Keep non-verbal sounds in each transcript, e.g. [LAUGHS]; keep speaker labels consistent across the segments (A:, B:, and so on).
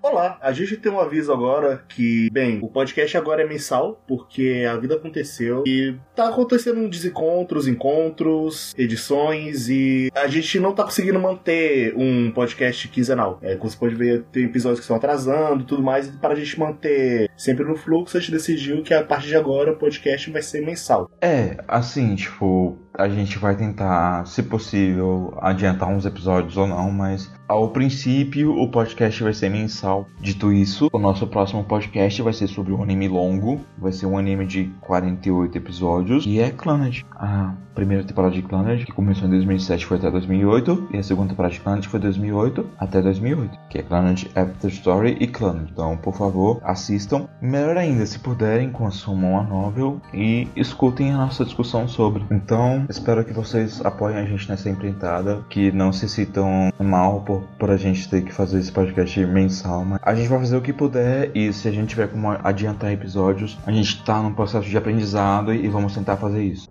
A: Olá, a gente tem um aviso agora que, bem, o podcast agora é mensal, porque a vida aconteceu e tá acontecendo desencontros, encontros, edições e a gente não tá conseguindo manter um podcast quinzenal. É, como você pode ver, tem episódios que estão atrasando tudo mais, e para a gente manter sempre no fluxo, a gente decidiu que a partir de agora o podcast vai ser mensal.
B: É, assim, tipo, a gente vai tentar, se possível, adiantar uns episódios ou não, mas ao princípio o podcast vai ser mensal. Dito isso, o nosso próximo podcast vai ser sobre um anime longo, vai ser um anime de 48 episódios e é Clannad. A primeira temporada de Clannad, que começou em 2007, foi até 2008, e a segunda temporada de Clannad foi 2008 até 2008, que é Clannad After Story e Clannad. Então, por favor, assistam. Melhor ainda, se puderem, consumam a novel e escutem a nossa discussão sobre. Então, espero que vocês apoiem a gente nessa empreitada, que não se sintam mal por, por a gente ter que fazer esse podcast mensal, mas a gente vai fazer o que puder e se a gente tiver como adiantar episódios, a gente tá num processo de aprendizado e vamos tentar fazer isso.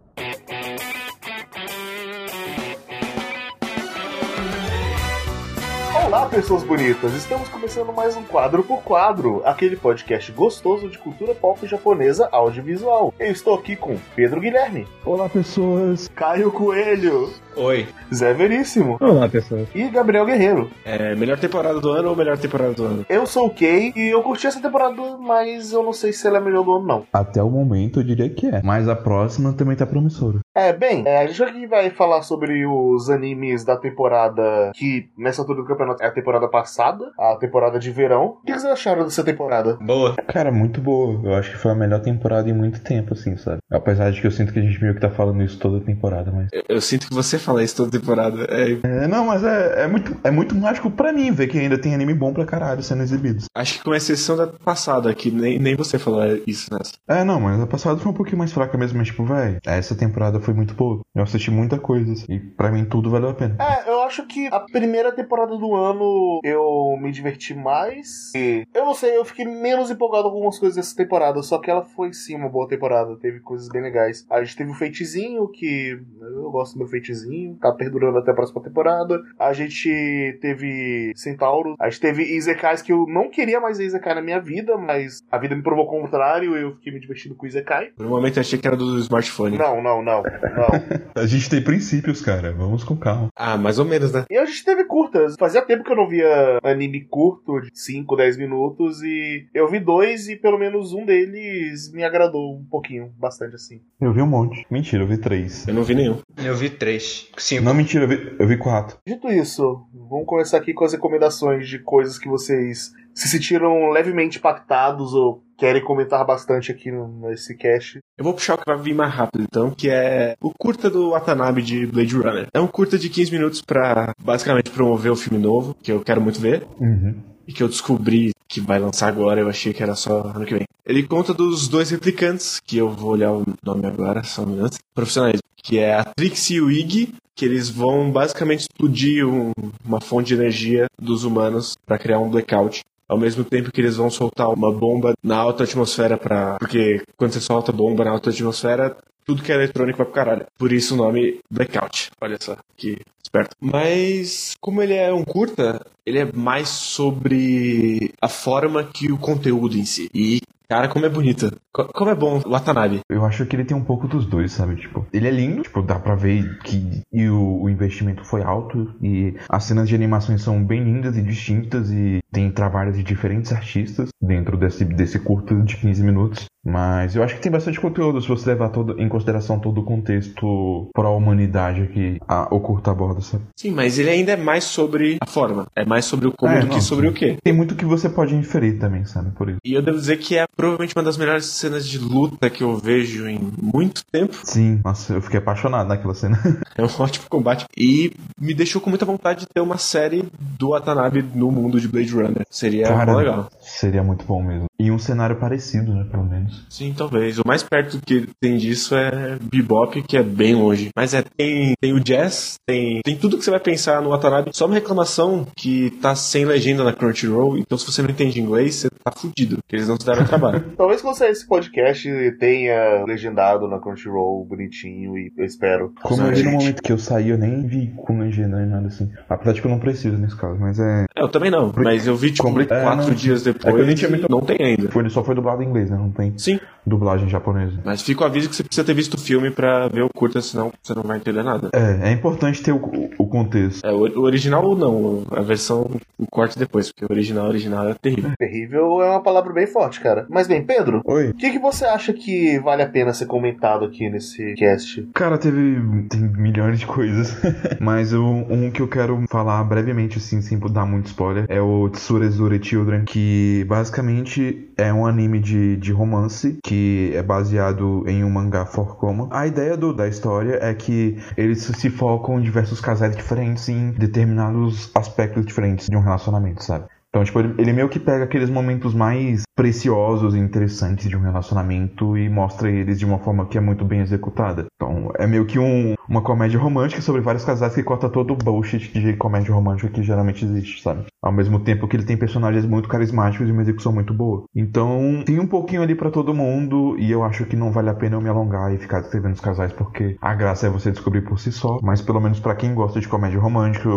A: Pessoas bonitas! Estamos começando mais um quadro por quadro, aquele podcast gostoso de cultura pop japonesa audiovisual. Eu estou aqui com Pedro Guilherme,
C: Olá, pessoas.
A: Caio Coelho,
D: Oi.
A: Zé Veríssimo
C: Olá, pessoas.
A: e Gabriel Guerreiro.
D: É melhor temporada do ano ou melhor temporada do ano?
A: Eu sou o Kay e eu curti essa temporada, mas eu não sei se ela é a melhor do ano, não.
C: Até o momento eu diria que é. Mas a próxima também tá promissora.
A: É, bem, é, a gente aqui vai falar sobre os animes da temporada que, nessa altura do campeonato, é temporada passada, a temporada de verão. O que vocês acharam dessa temporada?
D: Boa.
C: Cara, muito boa. Eu acho que foi a melhor temporada em muito tempo, assim, sabe? Apesar de que eu sinto que a gente meio que tá falando isso toda temporada, mas.
D: Eu, eu sinto que você fala isso toda temporada. É,
C: É, não, mas é, é, muito, é muito mágico pra mim ver que ainda tem anime bom pra caralho sendo exibidos.
D: acho que com exceção da passada, que nem, nem você falou isso nessa.
C: É, não, mas a passada foi um pouquinho mais fraca mesmo, mas tipo, véi, essa temporada foi muito boa. Eu assisti muita coisa, assim, e pra mim tudo valeu a pena.
A: É, eu acho que a primeira temporada do ano eu me diverti mais. E eu não sei, eu fiquei menos empolgado com algumas coisas dessa temporada, só que ela foi sim uma boa temporada, teve coisas bem legais. A gente teve o Feitizinho, que eu gosto do meu Feitizinho, tá perdurando até a próxima temporada. A gente teve Centauro, a gente teve Izekais que eu não queria mais Izekai na minha vida, mas a vida me provou o contrário e eu fiquei me divertindo com Izekai.
D: Por um momento eu achei que era do smartphone.
A: Não, não, não, não. [LAUGHS]
C: A gente tem princípios, cara. Vamos com calma.
D: Ah, mais ou menos, né?
A: E a gente teve curtas. Fazia tempo que eu não via anime curto, de 5, 10 minutos, e eu vi dois e pelo menos um deles me agradou um pouquinho, bastante assim.
C: Eu vi um monte. Mentira, eu vi três.
D: Eu não vi nenhum.
E: Eu vi três. Cinco.
C: Não, mentira, eu vi, eu vi quatro.
A: Dito isso, vamos começar aqui com as recomendações de coisas que vocês se sentiram levemente impactados ou querem comentar bastante aqui no- nesse cast.
D: Eu vou puxar o que vai vir mais rápido, então, que é o curta do Watanabe de Blade Runner. É um curta de 15 minutos pra basicamente promover o filme novo, que eu quero muito ver.
C: Uhum.
D: e que eu descobri que vai lançar agora, eu achei que era só ano que vem. Ele conta dos dois replicantes, que eu vou olhar o nome agora, só um minuto, profissionais, que é a Trix e o Ig, que eles vão basicamente explodir um- uma fonte de energia dos humanos para criar um blackout. Ao mesmo tempo que eles vão soltar uma bomba na alta atmosfera para, porque quando você solta bomba na alta atmosfera, tudo que é eletrônico vai pro caralho. Por isso o nome Blackout. Olha só, que esperto. Mas, como ele é um curta, ele é mais sobre a forma que o conteúdo em si. E, cara, como é bonita. Co- Como é bom o Watanabe.
C: Eu acho que ele tem um pouco dos dois, sabe? Tipo, ele é lindo, tipo, dá pra ver que e o, o investimento foi alto e as cenas de animações são bem lindas e distintas e tem trabalhos de diferentes artistas dentro desse, desse curto de 15 minutos. Mas eu acho que tem bastante conteúdo se você levar todo, em consideração todo o contexto para a humanidade que a, o curto aborda, sabe?
D: Sim, mas ele ainda é mais sobre a forma. É mais sobre o como
C: É,
D: do que
C: não,
D: sobre
C: sim.
D: o que.
C: Tem muito que você pode inferir também, sabe? Por isso.
D: E eu devo dizer que é provavelmente uma das melhores cenas de luta que eu vejo em muito tempo.
C: Sim, nossa, eu fiquei apaixonado naquela cena. [LAUGHS]
D: É um [LAUGHS] ótimo combate. E me deixou com muita vontade de ter uma série do Watanabe no mundo de Blade Runner. Seria
C: Cara,
D: legal.
C: Seria muito bom mesmo. E um cenário parecido, né? Pelo menos.
D: Sim, talvez. O mais perto que tem disso é Bebop, que é bem longe. Mas é, tem, tem o jazz, tem tem tudo que você vai pensar no Watanabe. Só uma reclamação que tá sem legenda na Crunchyroll, então se você não entende inglês, você tá fudido, porque eles não se deram trabalho. [LAUGHS]
A: Talvez quando sair esse podcast tenha legendado na Crunchyroll bonitinho e eu espero.
C: Como eu vi no momento que eu saí, eu nem vi com legenda nem nada assim. Apesar de que eu não preciso nesse caso, mas é.
D: É, eu também não, mas eu vi, tipo,
C: Compli- é,
D: quatro
C: não.
D: dias
C: É que eu
D: depois
C: nem tinha
D: e
C: muito-
D: não tem ainda.
C: Foi, só foi dublado em inglês, né? Não tem
D: Sim,
C: dublagem japonesa.
D: mas fica o aviso que você precisa ter visto o filme pra ver o curta, senão você não vai entender nada.
C: É, é importante ter o, o contexto.
D: É, o, original ou não, a versão, o corte depois, porque o original, original é terrível.
A: Terrível é uma palavra bem forte, cara. Mas bem, Pedro,
C: Oi.
A: o que, que você acha que vale a pena ser comentado aqui nesse cast?
C: Cara, teve tem milhões de coisas. [LAUGHS] Mas o, um que eu quero falar brevemente, assim, sem dar muito spoiler, é o Tsurezure Children, que basicamente é um anime de, de romance que é baseado em um mangá for Coma. A ideia do, da história é que eles se focam em diversos casais diferentes em determinados aspectos diferentes de um relacionamento, sabe? Então, tipo, ele, ele meio que pega aqueles momentos mais preciosos e interessantes de um relacionamento e mostra eles de uma forma que é muito bem executada. Então, é meio que um, uma comédia romântica sobre vários casais que corta todo o bullshit de comédia romântica que geralmente existe, sabe? Ao mesmo tempo que ele tem personagens muito carismáticos e uma execução muito boa. Então, tem um pouquinho ali pra todo mundo e eu acho que não vale a pena eu me alongar e ficar descrevendo os casais porque a graça é você descobrir por si só, mas pelo menos pra quem gosta de comédia romântica,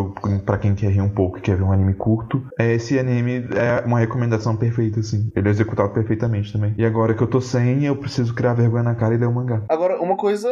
C: pra quem quer rir um pouco e quer ver um anime curto, é, esse anime é uma recomendação perfeita, assim. Ele é executado perfeitamente também. E agora que eu tô sem, eu preciso criar vergonha na cara e ler o mangá.
A: Agora, uma coisa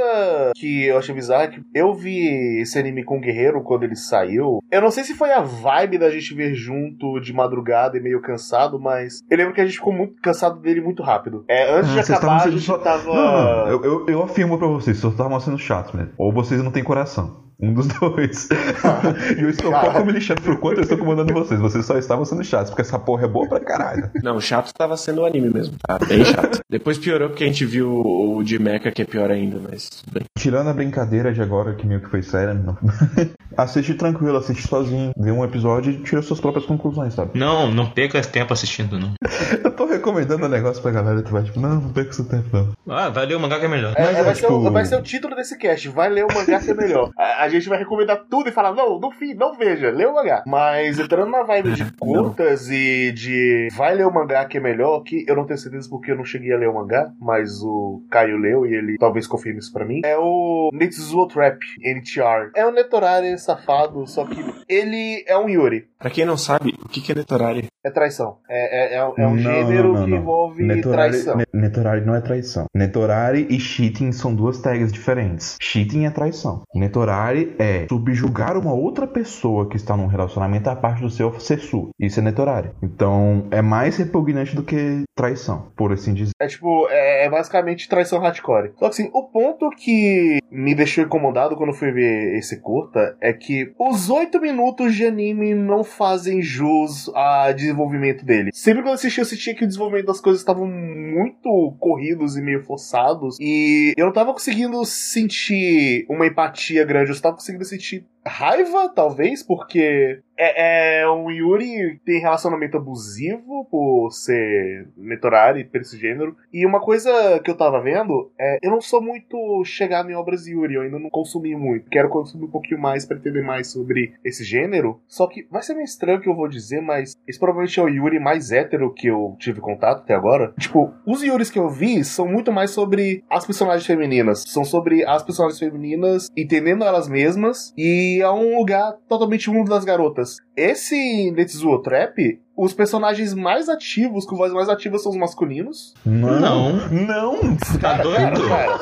A: que eu achei bizarra é que eu vi esse anime com o Guerreiro quando ele saiu. Eu não sei se foi a vibe da gente ver junto de madrugada e meio cansado, mas eu lembro que a gente ficou muito cansado dele muito rápido. É, antes
C: Ah,
A: de acabar, a gente
C: só-
A: tava.
C: Não, não, eu, eu, eu afirmo pra vocês, só estavam sendo chatos mesmo. Ou vocês não têm coração. Um dos [LAUGHS] dois. [LAUGHS] e eu estou pouco me lixando por quanto eu estou comandando vocês. Vocês só estavam sendo chatos, porque essa porra é boa pra caralho. [LAUGHS]
D: Não, chato tava sendo o anime mesmo, tá? Bem chato. Depois piorou porque a gente viu o de Mecha, que é pior ainda, mas tudo bem.
C: Tirando a brincadeira de agora, que meio que foi séria, não. [LAUGHS] assiste tranquilo, assiste sozinho. Vê um episódio e tira suas próprias conclusões, sabe?
E: Não, não perca tempo assistindo, não. [LAUGHS]
C: Eu tô recomendando um negócio pra galera tu vai tipo, não, não perca seu tempo, não.
E: Ah, vai ler o mangá que é melhor.
A: É,
C: Mas
A: é, vai, ser
C: tipo-
A: o, vai ser o título desse cast. Vai ler o mangá que é melhor. A, a gente vai recomendar tudo e falar: não, no fim, não veja, lê o mangá. Mas entrando na vibe de curtas e de vai ler o mangá que é melhor, que eu não tenho certeza porque eu não cheguei a ler o mangá, mas o Caio leu e ele talvez confirme isso pra mim. É o Netsuo Trap, NTR. É um Netorari safado, só que ele é um Yuri.
D: Pra quem não sabe, o que que é Netorari?
A: É traição. É, é, é, é um
C: Não,
A: gênero
C: não, não,
A: que
C: não.
A: envolve
C: Netorari,
A: traição.
C: ne- Netorari não é traição. Netorari e cheating são duas tags diferentes. Cheating é traição. Netorari é subjugar uma outra pessoa que está num relacionamento a parte do seu ser sua. Isso Netorari. Então é mais repugnante do que traição, por assim dizer.
A: É tipo, é, é basicamente traição hardcore. Só que assim, o ponto que me deixou incomodado quando fui ver esse curta é que os oito minutos de anime não fazem jus a desenvolvimento dele. Sempre que eu assisti, eu sentia que o desenvolvimento das coisas estavam muito corridos e meio forçados. E eu não tava conseguindo sentir uma empatia grande, eu só tava conseguindo sentir raiva, talvez, porque é, é um Yuri tem relacionamento abusivo por ser Netorari, por esse gênero. E uma coisa que eu tava vendo é, eu não sou muito chegado em obras Yuri, eu ainda não consumi muito. Quero consumir um pouquinho mais pra entender mais sobre esse gênero. Só que vai ser meio estranho o que eu vou dizer, mas esse provavelmente é o Yuri mais hétero que eu tive contato até agora. Tipo, os Yuris que eu vi são muito mais sobre as personagens femininas. São sobre as personagens femininas entendendo elas mesmas e é um lugar totalmente mundo das garotas. Esse Netsuo Trap, os personagens mais ativos, com voz mais ativa, são os masculinos.
E: Não.
C: Não!
E: Tá doido?
A: Cara,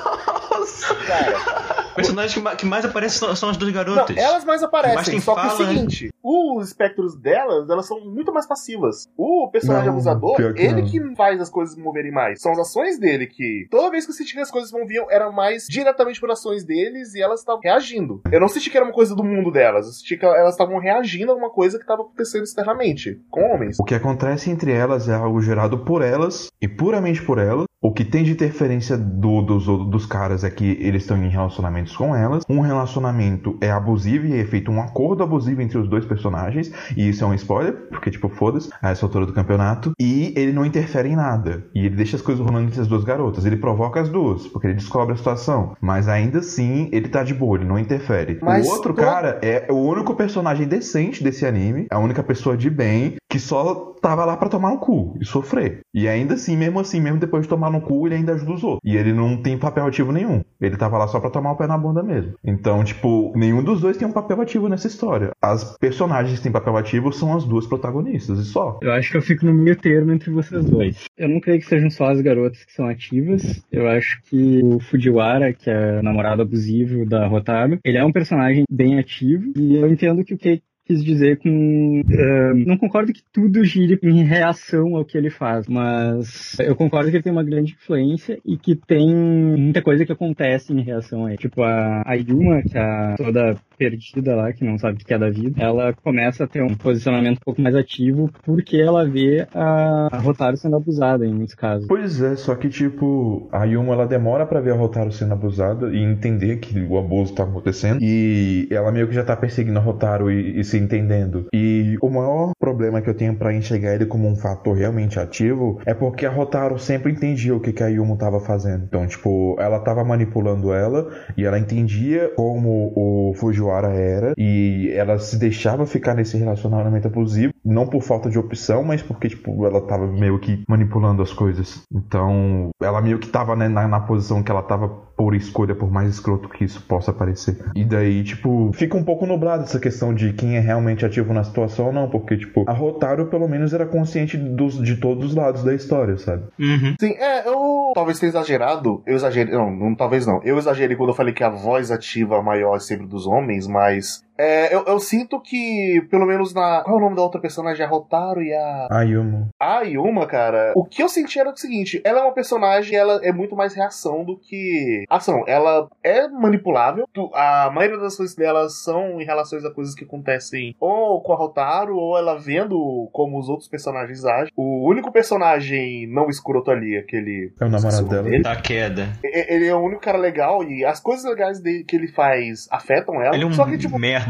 A: cara,
E: O personagem que que mais aparece são, são as duas
A: Não,
E: garotas.
A: elas mais aparecem,
E: Mas quem
A: só que é o
E: fala, né?
A: seguinte, os espectros delas, elas são muito mais passivas. O personagem
C: Não,
A: abusador,
C: que
A: ele
C: não.
A: que faz as coisas moverem mais. São as ações dele que, toda vez que eu senti que as coisas moviam, era mais diretamente por ações deles e elas estavam reagindo. Eu não senti que era uma coisa do mundo delas, eu senti que elas estavam reagindo a uma coisa que estava acontecendo externamente, com homens.
C: O que acontece entre elas é algo gerado por elas e puramente por elas. O que tem de interferência do- dos, dos caras é que eles estão em relacionamentos com elas. Um relacionamento é abusivo e é feito um acordo abusivo entre os dois personagens, e isso é um spoiler, porque, tipo, foda-se, a essa altura do campeonato, e ele não interfere em nada. E ele deixa as coisas rolando entre as duas garotas. Ele provoca as duas, porque ele descobre a situação. Mas ainda assim, ele tá de boa, ele não interfere.
A: Mas
C: o outro
A: todo-
C: cara é o único personagem decente desse anime, é a única pessoa de bem que só tava lá pra tomar no cu e sofrer. E ainda assim, mesmo assim, mesmo depois de tomar no cu, ele ainda ajuda os outros. E ele não tem papel ativo nenhum. Ele tava lá só pra tomar o pé na bunda mesmo. Então, tipo, nenhum dos dois tem um papel ativo nessa história. As personagens que têm papel ativo são as duas protagonistas, e só.
F: Eu acho que eu fico no meio termo entre vocês dois. Eu não creio que sejam só as garotas que são ativas. Eu acho que o Fujiwara, que é o namorado abusivo da Rotaro, ele é um personagem bem ativo. E eu entendo que o que quis dizer com. eh, não concordo que tudo gire em reação ao que ele faz, mas eu concordo que ele tem uma grande influência e que tem muita coisa que acontece em reação a ele. Tipo, a, a Yuma, que é toda perdida lá, que não sabe o que é da vida, ela começa a ter um posicionamento um pouco mais ativo porque ela vê a, a Rotaro sendo abusada em muitos casos.
C: Pois é, só que tipo, a Yuma ela demora pra ver a Rotaro sendo abusada e entender que o abuso tá acontecendo. E ela meio que já tá perseguindo a Rotaro e, e se entendendo. E o maior problema que eu tenho pra enxergar ele como um fator realmente ativo é porque a Rotaro sempre entendia o que, que a Yuma tava fazendo. Então, tipo, ela tava manipulando ela e ela entendia como o Fujiwara era e ela se deixava ficar nesse relacionamento abusivo, não por falta de opção, mas porque, tipo, ela tava meio que manipulando as coisas. Então, ela meio que tava né, na, na posição que ela tava por escolha, por mais escroto que isso possa parecer. E daí, tipo, fica um pouco nublado essa questão de quem é realmente ativo na situação ou não, porque, tipo, a Rotaro pelo menos era consciente dos, de todos os lados da história, sabe?
E: Uhum.
A: Sim, é, eu talvez tenha exagerado. Eu exagerei. Não, não, talvez não. Eu exagerei quando eu falei que a voz ativa maior é sempre dos homens, mas. É, eu, eu sinto que, pelo menos na. Qual é o nome da outra personagem? A Rotaro e a.
C: A Yuma.
A: A Yuma, cara, o que eu senti era o seguinte: ela é uma personagem, ela é muito mais reação do que ação. Ela é manipulável. A maioria das coisas dela são em relações a coisas que acontecem ou com a Rotaro, ou ela vendo como os outros personagens agem. O único personagem não escroto ali, aquele.
C: É o namorado dela.
A: dele,
E: Tá queda.
A: Ele é o único cara legal e as coisas legais dele, que ele faz afetam ela.
E: Ele é um
A: Só que, tipo,
E: merda.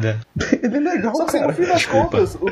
C: Ele é legal,
A: só que,
C: cara.
A: no fim das
E: Desculpa.
A: contas, o-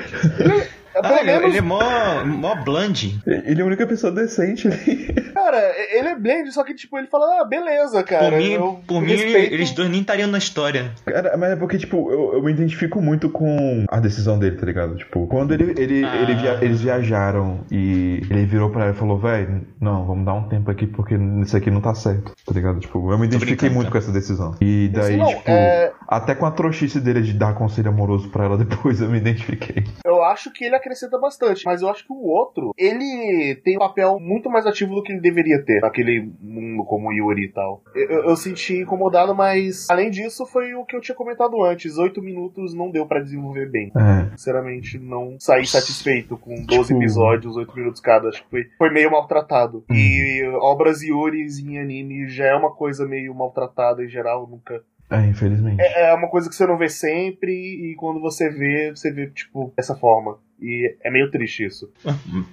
E: Ah, ele,
A: menos
E: ele é mó, mó bland.
C: Ele é a única pessoa decente ali. [LAUGHS]
A: Cara, ele é blend, só que, tipo, ele fala, ah, beleza, cara.
E: Por mim,
A: eu
E: por mim
A: respeito-
E: eles dois nem estariam na história.
C: Cara, mas é porque, tipo, eu, eu me identifico muito com a decisão dele, tá ligado? Tipo, quando ele, ele,
E: Ah.
C: ele via- eles viajaram e ele virou pra ela e falou, velho, não, vamos dar um tempo aqui porque isso aqui não tá certo, tá ligado? Tipo, eu me identifiquei muito
E: tá?
C: com essa decisão. E daí,
A: não,
C: tipo,
A: é-
C: até com a trouxice dele de dar conselho amoroso pra ela [LAUGHS] depois, eu me identifiquei.
A: Eu acho que ele acrescenta bastante, mas eu acho que o outro, ele tem um papel muito mais ativo do que ele deveria ter naquele mundo como Yuri e tal. Eu, eu- senti incomodado, mas além disso, foi o que eu tinha comentado antes: oito minutos não deu pra desenvolver bem.
C: É.
A: Sinceramente, não saí satisfeito com 12
C: Tipo-
A: episódios, 8 minutos cada. Acho que foi, foi meio maltratado. E obras Yuris em anime já é uma coisa meio maltratada em geral, nunca.
C: É, infelizmente.
A: É uma coisa que você não vê sempre, e quando você vê, você vê, tipo, dessa forma. E é meio triste isso.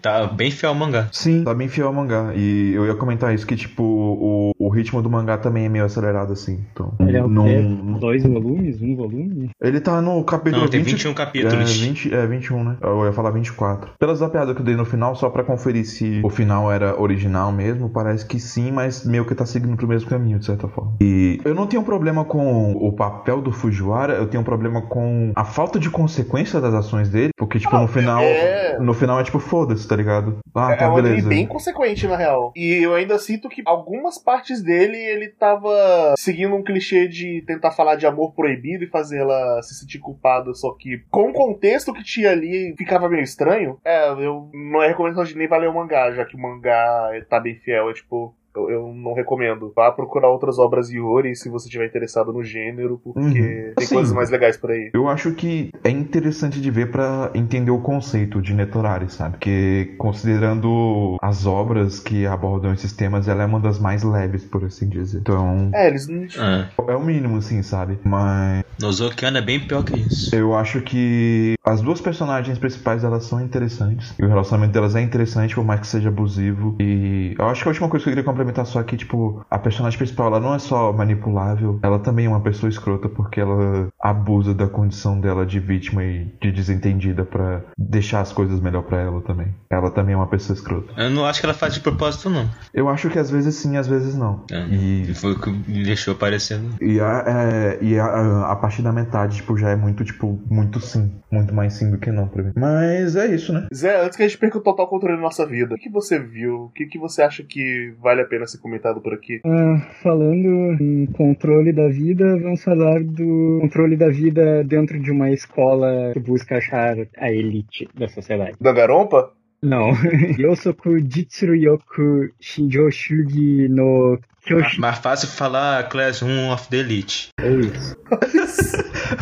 E: Tá bem fiel ao mangá.
C: Sim, tá bem fiel ao mangá. E eu ia comentar isso, que, tipo, o, o ritmo do mangá também é meio acelerado, assim. Então,
F: Ele é o
C: não,
F: quê? Dois volumes? Um volume?
C: Ele tá no capítulo
E: Não, tem
C: 20,
E: 21 capítulos.
C: É, 20, é, 21, né? Eu ia falar 24. Pelas zapeadas que eu dei no final, só pra conferir se o final era original mesmo, parece que sim, mas meio que tá seguindo pro mesmo caminho, de certa forma. E eu não tenho problema com o papel do Fujiwara, eu tenho problema com a falta de consequência das ações dele, porque, tipo, no final.
A: é-
C: No final é tipo, foda-se, tá ligado? Ah,
A: é
C: tá,
A: um anime
C: beleza.
A: bem consequente, na real. E eu ainda sinto que algumas partes dele, ele tava seguindo um clichê de tentar falar de amor proibido e fazer ela se sentir culpada, só que com o contexto que tinha ali, ficava meio estranho. É, eu não é recomendação de nem valer o mangá, já que o mangá tá bem fiel, é tipo... Eu, eu não recomendo. Vá procurar outras obras Yuri se você estiver interessado no gênero, porque
C: Uhum.
A: tem
C: Assim,
A: coisas mais legais por aí.
C: Eu acho que é interessante de ver pra entender o conceito de Netorari, sabe? Porque considerando as obras que abordam esses temas, ela é uma das mais leves, por assim dizer. Então,
A: É, eles não.
E: Ah,
C: é o mínimo, assim, sabe? Mas
E: Nozokiano é bem pior que isso.
C: eu acho que as duas personagens principais elas são interessantes. E o relacionamento delas é interessante, por mais que seja abusivo. E eu acho que a última coisa que eu queria complementar só que, tipo, a personagem principal ela não é só manipulável, ela também é uma pessoa escrota, porque ela abusa da condição dela de vítima e de desentendida pra deixar as coisas melhor pra ela também. Ela também é uma pessoa escrota.
E: Eu não acho que ela faz de propósito, não.
C: Eu acho que às vezes sim, às vezes não.
E: É.
C: E,
E: Foi o que me deixou parecendo.
C: e, a, é, e a, a partir da metade, tipo, já é muito, tipo, muito sim. Muito mais sim do que não pra mim. Mas é isso, né?
A: Zé, antes que a gente perca o total controle da nossa vida, o que você viu? O que, que você acha que vale a pena ser comentado por aqui?
F: Ah, falando em controle da vida, vamos falar do controle da vida dentro de uma escola que busca achar a elite da sociedade.
A: Dangarompa?
F: Não. [LAUGHS] Yosoku Jitsuruyoku Shinjoshugi no Kyoshi.
E: Mais fácil falar Class 1 of the Elite.
F: É isso.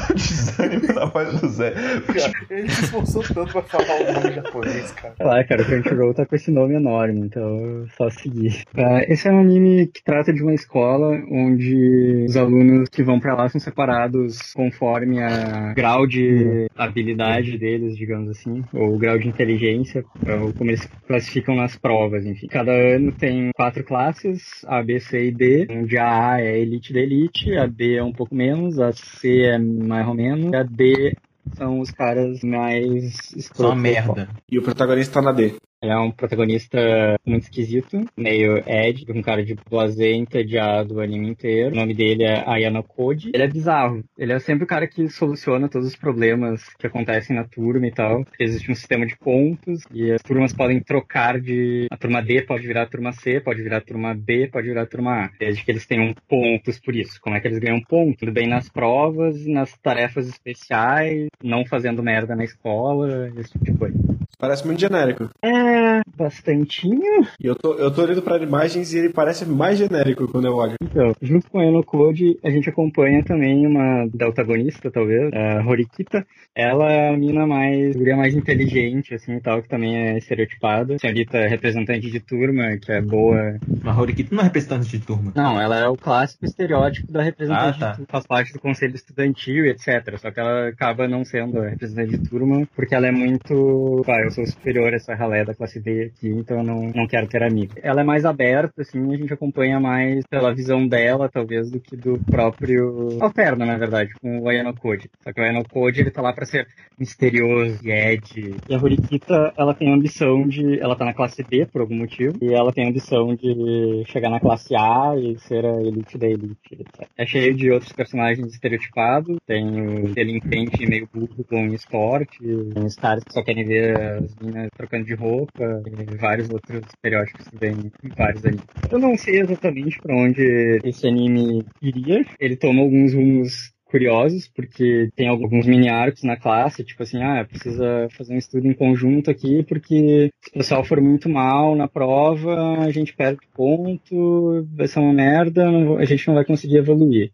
C: o [LAUGHS] desânimo na voz do Zé.
A: Cara, ele se esforçou tanto pra falar o nome japonês, cara.
F: Sei lá, cara, o Crunchyroll tá com esse nome enorme, então só seguir. Ah, esse é um anime que trata de uma escola onde os alunos que vão pra lá são separados conforme a grau de habilidade deles, digamos assim, ou o grau de inteligência, ou como eles classificam nas provas, enfim. Cada ano tem quatro classes, A, B, C e D, onde a A é a elite da elite, a B é um pouco menos, a C é mais ou menos, e a D são os caras mais
E: Só merda.
D: E o protagonista tá na D.
F: Ele é um protagonista muito esquisito, meio Ed, um cara de blasé entediado o anime inteiro. O nome dele é Ayano Koji. Ele é bizarro. Ele é sempre o cara que soluciona todos os problemas que acontecem na turma e tal. Existe um sistema de pontos e as turmas podem trocar de... A turma D pode virar a turma C, pode virar a turma B, pode virar a turma A. Desde que eles tenham pontos por isso. Como é que eles ganham pontos? Tudo bem nas provas, nas tarefas especiais, não fazendo merda na escola, esse tipo de coisa.
D: Parece muito genérico.
F: É, bastantinho.
D: E eu tô, eu tô olhando pra imagens e ele parece mais genérico quando eu olho.
F: Então, junto com a Eno Code, a gente acompanha também uma deltagonista, talvez, a Horikita. Ela é a mina mais, guria mais inteligente, assim, e tal, que também é estereotipada. Senhorita representante de turma, que é boa.
E: Mas Horikito não é representante de turma.
F: Não, ela é o clássico estereótipo da representante
E: Ah, tá.
F: de turma, faz parte do conselho estudantil e etc. Só que ela acaba não sendo a representante de turma, porque ela é muito, vai, eu sou superior a essa ralé da classe D aqui, então não, não quero ter amigo. Ela é mais aberta, assim, a gente acompanha mais pela visão dela, talvez, do que do próprio... Alterna, na verdade, com o Ayano Code. Só que o Ayano Code, ele tá lá pra ser misterioso e Ed. E a Horikita, ela tem a ambição de... Ela tá na classe B, por algum motivo, e ela tem a ambição de chegar na classe A e ser a elite da elite, etc. É cheio de outros personagens estereotipados, tem o delinquente meio burro com esporte, tem os caras que só querem ver as meninas trocando de roupa, e vários outros estereótipos que vem em vários animes. Eu não sei exatamente pra onde esse anime iria, ele toma alguns rumos curiosos, porque tem alguns mini arcos na classe, tipo assim, ah, precisa fazer um estudo em conjunto aqui, porque se o pessoal for muito mal na prova, a gente perde ponto, vai ser uma merda, a gente não vai conseguir evoluir.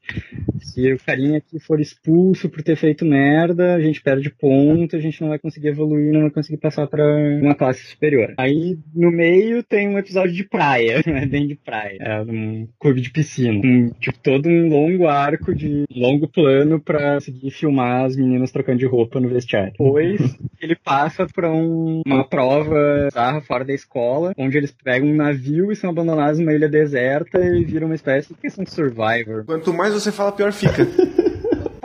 F: Se o carinha aqui for expulso por ter feito merda, a gente perde ponto, a gente não vai conseguir evoluir, não vai conseguir passar pra uma classe superior. Aí, no meio, tem um episódio de praia, [LAUGHS] é bem de praia, é um clube de piscina. Um, tipo, todo um longo arco de longo plano pra conseguir filmar as meninas trocando de roupa no vestiário. Depois, ele passa pra um- uma prova bizarra fora da escola, onde eles pegam um navio e são abandonados numa ilha deserta e viram uma espécie de questão de survivor.
D: Quanto mais você fala, pior fica. [LAUGHS]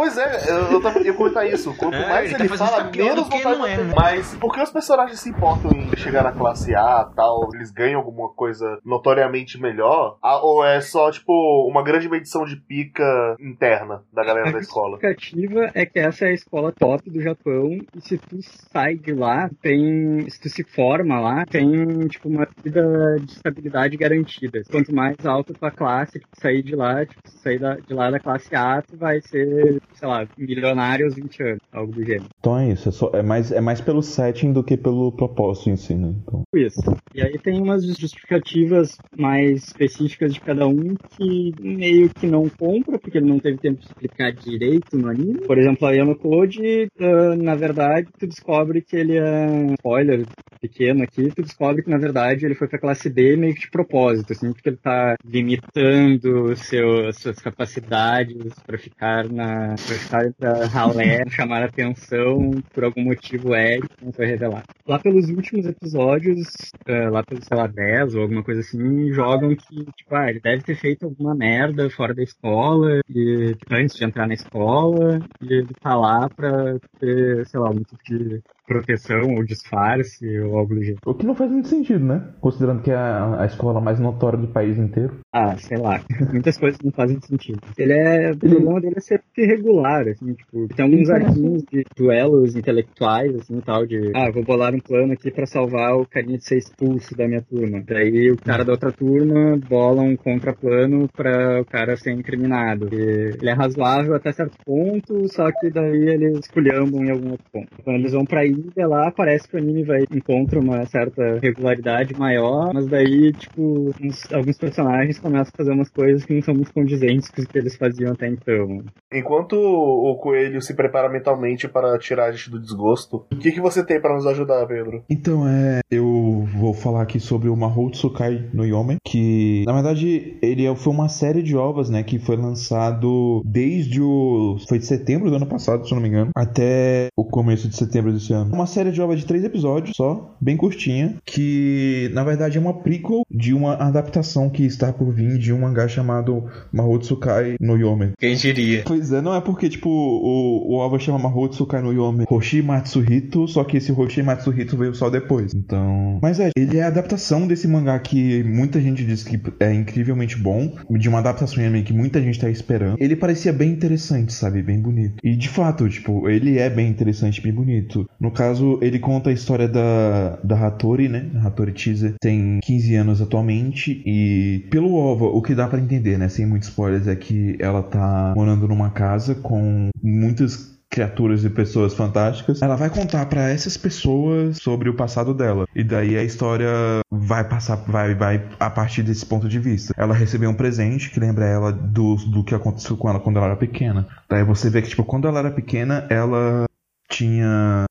A: Pois é, eu, eu tava, ia comentar isso. Quanto
E: É,
A: mais
E: ele
A: ele,
E: tá
A: fala, menos
E: do que
A: vontade
E: não
A: eu
E: é, né?
A: Mas por que os personagens se importam em chegar na classe A tal? Eles ganham alguma coisa notoriamente melhor? Ah, ou é só, tipo, uma grande medição de pica interna da galera da escola?
F: justificativa é que essa é a escola top do Japão e se tu sai de lá, tem, se tu se forma lá, tem tipo uma vida de estabilidade garantida. Quanto mais alta a tua classe, tu sair de lá, tipo, se sair da- de lá da classe A, tu vai ser, sei lá, milionário aos 20 anos, algo do gênero.
C: Então é isso. É, só- é mais, é mais pelo setting do que pelo propósito em si, né? Então,
F: Isso. E aí tem umas justificativas mais específicas de cada um que meio que não compra, porque ele não teve tempo de explicar direito no anime. Por exemplo, a Yano Code, ah, na verdade, tu descobre que ele é. Spoiler pequeno aqui, tu descobre que na verdade ele foi pra classe D meio que de propósito, assim, porque ele tá limitando seu, suas capacidades pra ficar na Prestaram pra [LAUGHS] chamar atenção por algum motivo é não foi revelado. Lá pelos últimos episódios, uh, lá pelos, sei lá, 10 ou alguma coisa assim, jogam que, tipo, ah, ele deve ter feito alguma merda fora da escola, e, antes de entrar na escola, e ele tá lá pra ter, sei lá, algum tipo de proteção ou disfarce ou algo do jeito.
C: O que não faz muito sentido, né? Considerando que é a, a escola mais notória do país inteiro.
F: Ah, sei lá. [LAUGHS] Muitas coisas não fazem sentido. Ele é. O problema dele é ser irregular, assim, tipo, tem alguns arquinhos de duelos intelectuais, assim, tal, de ah, vou bolar um plano aqui pra salvar o carinha de ser expulso da minha turma. Daí o cara da outra turma bola um contraplano pra o cara ser incriminado. E ele é razoável até certo ponto, só que daí eles esculhambam em algum outro ponto. Quando eles vão pra ilha lá, parece que o anime vai encontra uma certa regularidade maior, mas daí, tipo, uns, alguns personagens começam a fazer umas coisas que não são muito condizentes com o que eles faziam até então.
A: Enquanto o Coelho se prepara mentalmente para tirar a gente do desgosto, o que, que você tem para nos ajudar, Pedro?
C: Então, é. Eu vou falar aqui sobre o Mahou Tsukai no Yomen, que na verdade ele é, foi uma série de ovas, né, que foi lançado desde o. Foi de setembro do ano passado, se eu não me engano, até o começo de setembro desse ano. Uma série de ovas de três episódios só, bem curtinha, que na verdade é uma prequel de uma adaptação que está por vir de um mangá chamado Mahou Tsukai no Yomen.
E: Quem diria?
C: Pois é, não é porque, tipo, o, o OVA chama Mahou Tsukai no Yomen Hoshi Matsuhito, só que esse Hoshi Matsuhito veio só depois. Então. Mas é, ele é a adaptação desse mangá que muita gente diz que é incrivelmente bom, de uma adaptação em anime que muita gente tá esperando. Ele parecia bem interessante, sabe? Bem bonito. E de fato, tipo, ele é bem interessante, bem bonito. No caso, ele conta a história da, da Hattori, né? A Hattori Teaser tem 15 anos atualmente e pelo OVA, o que dá para entender, né? Sem muitos spoilers, é que ela tá morando numa casa com muitas criaturas e pessoas fantásticas. Ela vai contar para essas pessoas sobre o passado dela. E daí a história vai passar, vai, vai a partir desse ponto de vista. Ela recebeu um presente que lembra ela do, do que aconteceu com ela quando ela era pequena. Daí você vê que, tipo, quando ela era pequena, ela tinha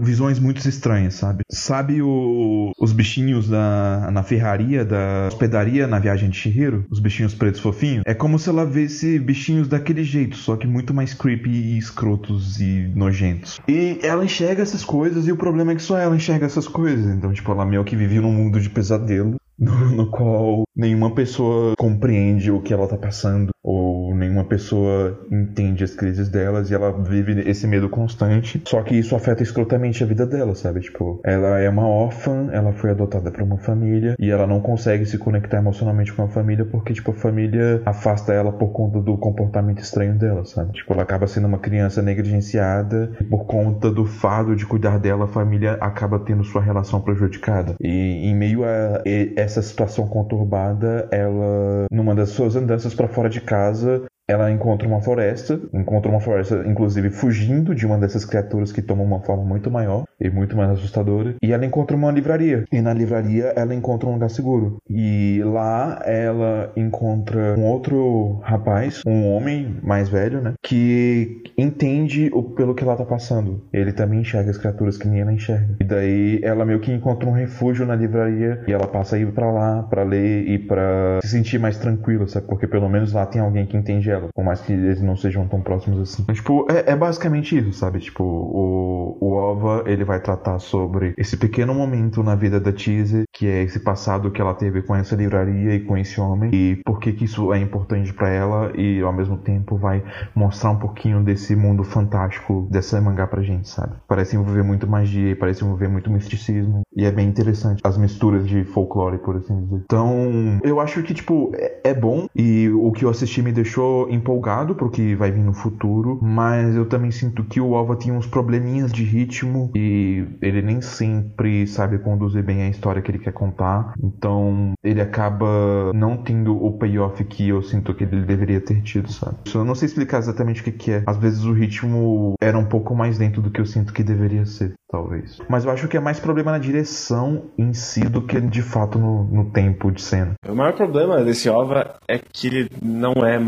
C: visões muito estranhas, sabe? Sabe o, os bichinhos da, na ferraria da hospedaria na viagem de Shihiro? Os bichinhos pretos fofinhos? É como se ela visse bichinhos daquele jeito, só que muito mais creepy e escrotos e nojentos. E ela enxerga essas coisas e o problema é que só ela enxerga essas coisas. Então, tipo, ela meio que vive num mundo de pesadelo [LAUGHS] no, no, qual nenhuma pessoa compreende o que ela tá passando ou nenhuma pessoa entende as crises delas e ela vive esse medo constante. Só que isso afeta escrotamente a vida dela, sabe? Tipo, ela é uma órfã, ela foi adotada por uma família e ela não consegue se conectar emocionalmente com a família porque, tipo, a família afasta ela por conta do comportamento estranho dela, sabe? Tipo, ela acaba sendo uma criança negligenciada e por conta do fardo de cuidar dela, a família acaba tendo sua relação prejudicada. E em meio a essa situação conturbada, ela, numa das suas andanças para fora de casa, ela encontra uma floresta, encontra uma floresta, inclusive, fugindo de uma dessas criaturas que tomam uma forma muito maior e muito mais assustadora. E ela encontra uma livraria. E na livraria ela encontra um lugar seguro. E lá ela encontra um outro rapaz, um homem mais velho, né? Que entende o, pelo que ela tá passando. Ele também enxerga as criaturas que nem ela enxerga. E daí ela meio que encontra um refúgio na livraria e ela passa a ir pra lá pra ler e pra se sentir mais tranquila, sabe? Porque pelo menos lá tem alguém que entende ela, por mais que eles não sejam tão próximos assim. Então, tipo, é, é, basicamente isso, sabe? Tipo, o, o OVA, ele vai tratar sobre esse pequeno momento na vida da Tease, que é esse passado que ela teve com essa livraria e com esse homem, e por que que isso é importante para ela, e ao mesmo tempo vai mostrar um pouquinho desse mundo fantástico dessa mangá pra gente, sabe? Parece envolver muito magia, parece envolver muito misticismo, e é bem interessante as misturas de folclore, por assim dizer. Então, eu acho que, tipo, é, é bom, e o que eu assisti me deixou empolgado pro que vai vir no futuro, mas eu também sinto que o Alva tinha uns probleminhas de ritmo e ele nem sempre sabe conduzir bem a história que ele quer contar. Então ele acaba não tendo o payoff que eu sinto que ele deveria ter tido, sabe? Eu não sei explicar exatamente o que, que é. Às vezes o ritmo era um pouco mais dentro do que eu sinto que deveria ser, talvez. Mas eu acho que é mais problema na direção em si do que de fato no, no tempo de cena.
D: O maior problema desse OVA é que ele não é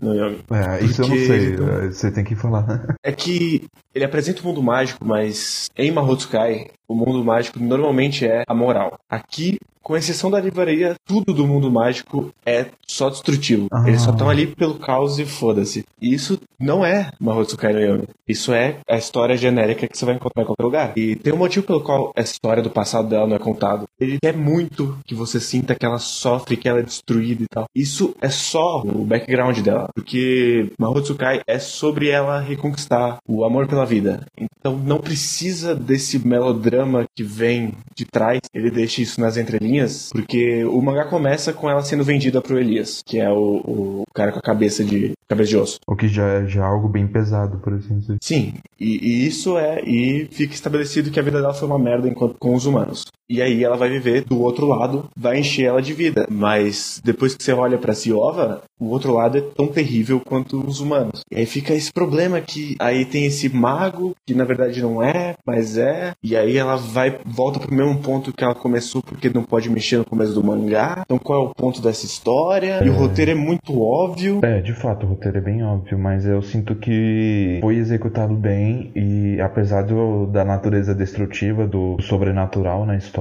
D: No.
C: É, isso eu não sei, você tem que falar. [LAUGHS]
D: É que ele apresenta o mundo mágico, mas em Mahotsukai o mundo mágico normalmente é a moral. Aqui, com exceção da livraria, tudo do mundo mágico é só destrutivo.
C: Ah.
D: Eles só estão ali pelo caos e foda-se. E isso não é Mahotsukai no Yami. Isso é a história genérica que você vai encontrar em qualquer lugar. E tem um motivo pelo qual a história do passado dela não é contado. Ele quer muito que você sinta que ela sofre, que ela é destruída e tal. Isso é só o background dela. Porque Mahotsukai é sobre ela reconquistar o amor pela vida. Então não precisa desse melodrama que vem de trás. Ele deixa isso nas entrelinhas, porque o mangá começa com ela sendo vendida pro Elias, que é o, o cara com a cabeça de cabeça de osso.
C: O que já é já é algo bem pesado, por assim dizer.
D: Sim, e, e isso é. E fica estabelecido que a vida dela foi uma merda enquanto, com os humanos. E aí ela vai viver do outro lado, vai encher ela de vida. Mas depois que você olha pra Siova, o outro lado é tão terrível quanto os humanos. E aí fica esse problema que aí tem esse mago, que na verdade não é, mas é. E aí ela vai, volta pro mesmo ponto que ela começou, porque não pode mexer no começo do mangá. Então qual é o ponto dessa história? E o roteiro é muito óbvio.
C: É, de fato, o roteiro é bem óbvio, mas eu sinto que foi executado bem e apesar do, da natureza destrutiva, do sobrenatural na história,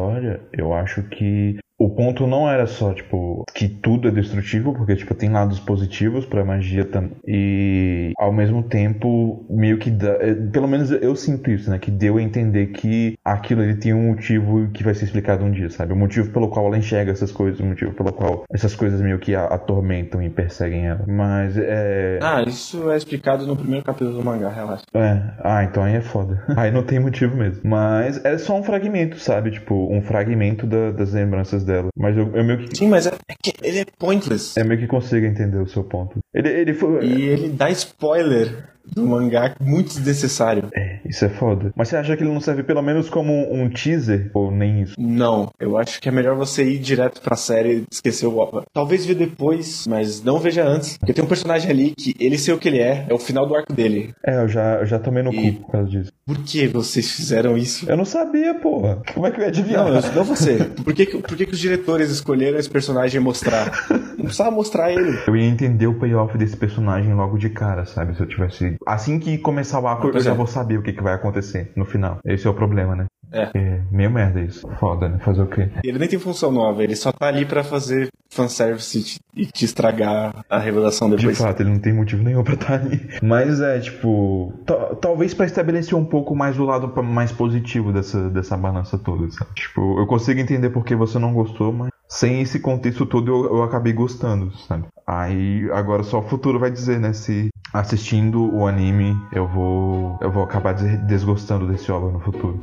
C: eu acho que o ponto não era só, tipo, que tudo é destrutivo, porque, tipo, tem lados positivos pra magia também. E, ao mesmo tempo, meio que dá, é, pelo menos eu sinto isso, né? Que deu a entender que aquilo ele tem um motivo que vai ser explicado um dia, sabe? O motivo pelo qual ela enxerga essas coisas, o motivo pelo qual essas coisas meio que a- atormentam e perseguem ela. Mas, é...
D: Ah, isso é explicado no primeiro capítulo do mangá, relaxa.
C: É, ah, então aí é foda. [LAUGHS] aí não tem motivo mesmo. Mas é só um fragmento, sabe? Tipo, um fragmento da- das lembranças dela. Mas eu, eu meio que.
D: Sim, mas é, é que ele é pointless.
C: É meio que consigo entender o seu ponto. Ele, ele foi.
D: E ele dá spoiler do mangá muito desnecessário.
C: É, isso é foda. Mas você acha que ele não serve pelo menos como um teaser? Ou nem isso?
D: Não, eu acho que é melhor você ir direto pra série e esquecer o OVA. Talvez ver depois, mas não veja antes. Porque tem um personagem ali que ele sei o que ele é, é o final do arco dele.
C: É, eu já, eu já tomei no
D: E-
C: cu por causa disso.
D: Por que vocês fizeram isso?
C: Eu não sabia, porra. Como é que eu ia adivinhar?
D: Não, eu- não você. Por que, que- por que, que os diretores escolheram esse personagem mostrar? [LAUGHS] Não precisava mostrar ele.
C: Eu ia entender o payoff desse personagem logo de cara, sabe? Se eu tivesse. Assim que começar o arco, eu já vou saber o que, que vai acontecer no final. Esse é o problema, né?
D: É.
C: É, meio merda isso. Foda, né? Fazer o quê?
D: Ele nem tem função nova, ele só tá ali pra fazer fanservice e te, e te estragar a revelação
C: De
D: depois.
C: fato, ele não tem motivo nenhum pra estar ali. Mas é, tipo. ta- talvez pra estabelecer um pouco mais o lado mais positivo dessa, dessa balança toda, sabe? Tipo, eu consigo entender porque você não gostou, mas sem esse contexto todo eu, eu acabei gostando, sabe? Aí agora só o futuro vai dizer, né? Se assistindo o anime eu vou. Eu vou acabar des- desgostando desse obra no futuro.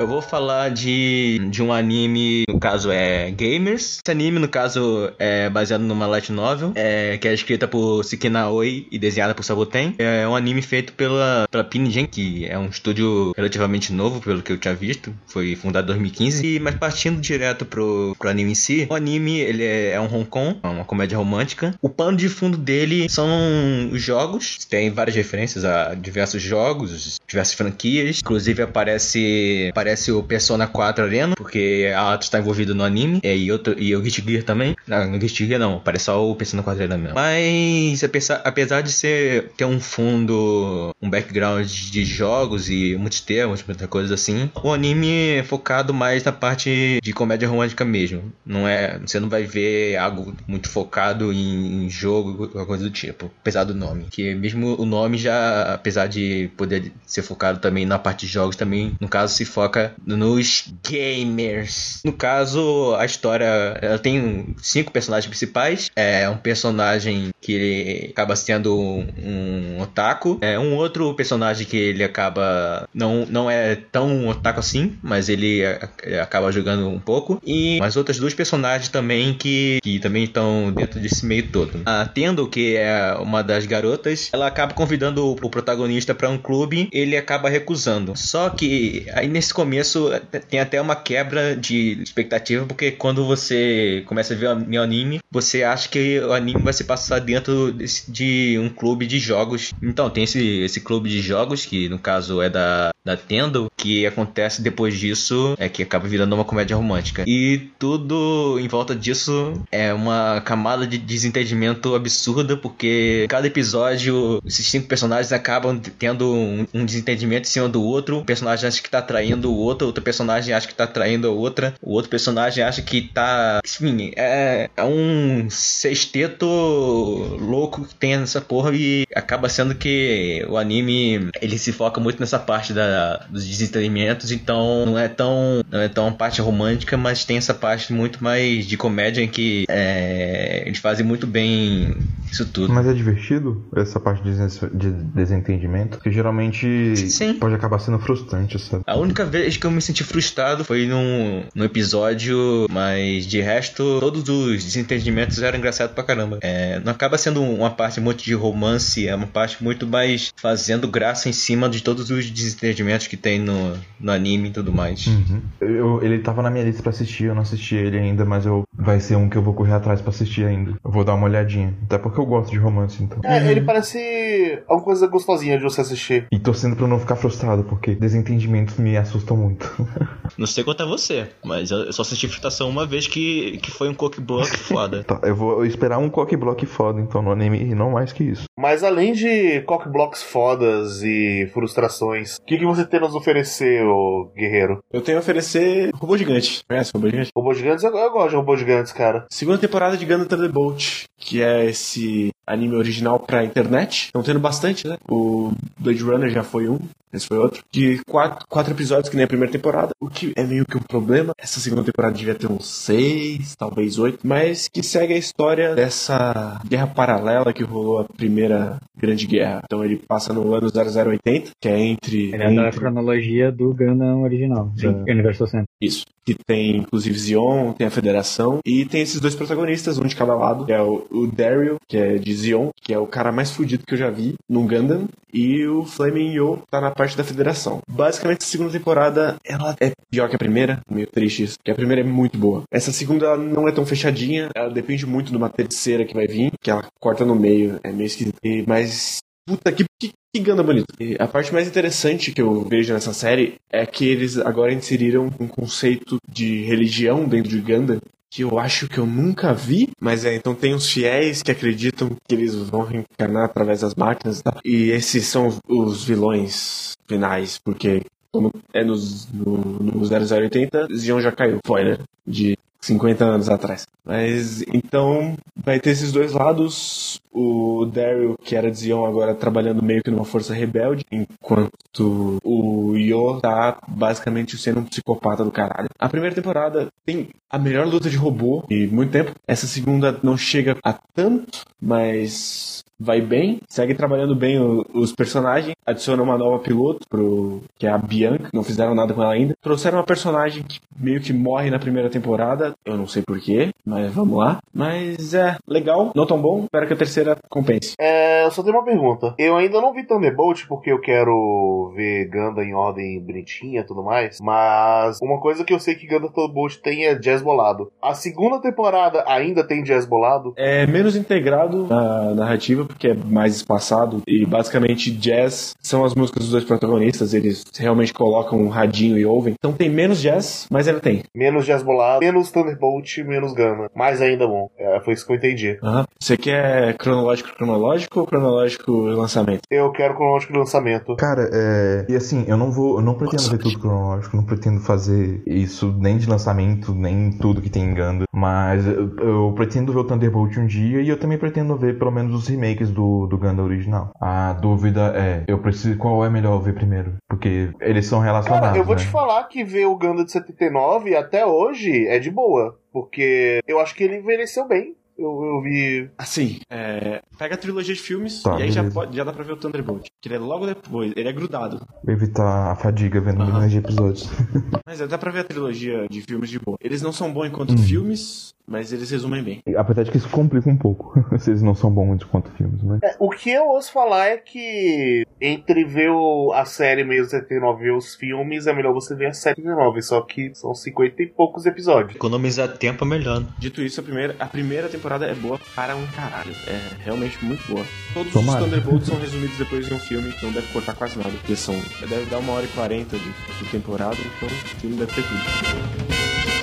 E: Eu vou falar de, de um anime, no caso é Gamers. Esse anime, no caso, é baseado numa light novel, é, que é escrita por Sekina Oi e desenhada por Saboten. É um anime feito pela, pela Pingen, que é um estúdio relativamente novo, pelo que eu tinha visto. Foi fundado em 2015. E, mas partindo direto pro, pro anime em si, o anime ele é, é um Hong Kong, é uma comédia romântica. O pano de fundo dele são os jogos. Tem várias referências a diversos jogos, diversas franquias. Inclusive aparece, aparece o Persona 4 Arena, porque a Atlus está envolvido no anime. É, e, outro, e o Guilty Gear também. Não, no Guilty Gear não, aparece só o Persona 4 Arena mesmo. Mas apesar, apesar de ser, ter um fundo, um background de jogos e muitos termos, muitas coisas assim, o anime é focado mais na parte de comédia romântica mesmo. Não é, você não vai ver algo muito focado em, em jogo, alguma coisa do tipo, apesar do nome. Que mesmo o nome já, apesar de poder ser focado também na parte de jogos, também no caso se foca nos gamers. No caso, a história ela tem cinco personagens principais. É um personagem que ele acaba sendo um, um otaku. É um outro personagem que ele acaba não não é tão otaku assim, mas ele a- acaba jogando um pouco. E mais outras duas personagens também que, que também estão dentro desse meio todo. A Tendo, que é uma das garotas, ela acaba convidando o, o protagonista para um clube. Ele ele acaba recusando. Só que aí nesse começo tem até uma quebra de expectativa, porque quando você começa a ver o anime, você acha que o anime vai se passar dentro de um clube de jogos. Então, tem esse, esse clube de jogos, que no caso é da, da Tendo, que acontece depois disso, é que acaba virando uma comédia romântica. E tudo em volta disso é uma camada de desentendimento absurda, porque cada episódio, esses cinco personagens acabam tendo um, um desentendimento em cima do outro. O personagem acha que tá traindo o outro, outro personagem acha que tá traindo a outra, o outro personagem acha que tá. Enfim, é, é um sexteto louco que tem nessa porra e acaba sendo que o anime ele se foca muito nessa parte da, dos desentendimentos, então não é tão não é tão parte romântica, mas tem essa parte muito mais de comédia em que é, eles fazem muito bem isso tudo.
C: Mas é divertido essa parte de desentendimento, que geralmente
E: Sim.
C: pode acabar sendo frustrante, sabe?
E: A única vez que eu me senti frustrado foi num, num episódio, mas de resto, todos os desentendimentos eram engraçados pra caramba. É, não acaba sendo uma parte muito de romance, é uma parte muito mais fazendo graça em cima de todos os desentendimentos que tem no, no anime e tudo mais.
C: Uhum. Eu, ele tava na minha lista pra assistir, eu não assisti ele ainda, mas eu vai ser um que eu vou correr atrás pra assistir ainda. Eu vou dar uma olhadinha. Até porque eu gosto de romance, então.
A: É, ele parece uma coisa gostosinha de você assistir.
C: E torcendo pra não ficar frustrado, porque desentendimentos me assustam muito. [LAUGHS]
E: não sei quanto é você, mas eu só assisti fritação uma vez que, que foi um cockblock foda. [LAUGHS]
C: tá, eu vou esperar um cockblock foda, então, no anime, e não mais que isso.
A: Mas além de cockblocks fodas e frustrações, o que, que você tem a nos oferecer, ô guerreiro?
D: Eu tenho a oferecer Robô Gigante. Conhece Robô Gigante?
A: Robô Gigantes, eu, eu gosto de Robô Gigantes, cara.
D: Segunda temporada de Gundam Thunderbolt, que é esse anime original pra internet. Estão tendo bastante, né? O Blade Runner já foi um, esse foi outro. De quatro, quatro episódios, que nem a primeira temporada. O que é meio que um problema. Essa segunda temporada devia ter uns seis, talvez oito. Mas que segue a história dessa guerra paralela que rolou a primeira grande guerra. Então ele passa no ano 0080, que é entre.
F: Ele é da cronologia do Gundam original, Sim. do Universal Center.
D: Isso. Que tem, inclusive, Zion, tem a Federação. E tem esses dois protagonistas, um de cada lado. Que é o, o Daryl, que é de Zion, que é o cara mais fudido que eu já vi num Gundam. E o Flaming Yo tá na parte da Federação. Basicamente, a segunda temporada, ela é pior que a primeira. Meio triste isso. Porque a primeira é muito boa. Essa segunda, ela não é tão fechadinha. Ela depende muito de uma terceira que vai vir. Que ela corta no meio. É meio esquisito. Mas puta, que, que, que ganda bonito. E a parte mais interessante que eu vejo nessa série é que eles agora inseriram um conceito de religião dentro de Ganda que eu acho que eu nunca vi, mas é, então tem os fiéis que acreditam que eles vão reencarnar através das máquinas e tal. E esses são os vilões finais, porque como é nos, no, no 0080, Zion já caiu. Spoiler de 50 anos atrás. Mas então vai ter esses dois lados. O Daryl, que era de Zion, agora trabalhando meio que numa força rebelde, enquanto o Yo tá basicamente sendo um psicopata do caralho. A primeira temporada tem a melhor luta de robô em muito tempo. Essa segunda não chega a tanto, mas vai bem, segue trabalhando bem o, os personagens, adiciona uma nova piloto, pro, que é a Bianca, não fizeram nada com ela ainda. Trouxeram uma personagem que meio que morre na primeira temporada, eu não sei porquê, mas vamos lá. Mas é legal, não tão bom, espero que a terceira compense.
A: É, eu só tenho uma pergunta. Eu ainda não vi Thunderbolt porque eu quero ver Ganda em ordem bonitinha e tudo mais, mas uma coisa que eu sei que Ganda Thunderbolt tem é jazz bolado. A segunda temporada ainda tem jazz bolado?
D: É menos integrado na narrativa, porque é mais espaçado. E basicamente jazz são as músicas dos dois protagonistas. Eles realmente colocam um radinho e ouvem. Então tem menos jazz, mas ela tem.
A: Menos jazz bolado, menos Thunderbolt, menos Gama. Mais ainda bom. É, foi isso que eu entendi.
D: Uhum. Você quer cronológico cronológico ou cronológico lançamento?
A: Eu quero cronológico lançamento.
C: Cara, é. E assim, eu não vou. Eu não pretendo Nossa, ver tudo cronológico, não pretendo fazer isso nem de lançamento, nem tudo que tem em Ganda. Mas eu, eu pretendo ver o Thunderbolt um dia e eu também pretendo ver pelo menos os remakes remakes do, do Gundam original. A dúvida é, eu preciso qual é melhor ver primeiro, porque eles são relacionados.
A: Cara, eu vou
C: né?
A: te falar que ver o Gundam de 79 até hoje é de boa, porque eu acho que ele envelheceu bem. Eu, eu, vi.
D: Assim, é, pega a trilogia de filmes
C: tá,
D: e aí já, pode, já dá pra ver o Thunderbolt. Que ele é logo depois, ele é grudado.
C: Pra evitar a fadiga vendo milhões de episódios. [LAUGHS]
D: Mas é, dá pra ver a trilogia de filmes de boa. Eles não são bons enquanto uhum. filmes, mas eles resumem bem.
C: Apesar de que isso complica um pouco, [LAUGHS] se eles não são bons quanto filmes, mas...
A: É, o que eu ouço falar é que entre ver o- a série mesmo 79 e os filmes, é melhor você ver a série 79, só que são 50 e poucos episódios.
E: Economizar tempo é melhor. né?
D: Dito isso, a primeira, a primeira temporada é boa para um caralho. É realmente muito boa. Todos
C: Tomara.
D: os Thunderbolts são [LAUGHS] resumidos depois de um filme, não deve cortar quase nada. Porque são. Deve dar uma hora e quarenta de, de temporada, então o filme deve ter tudo.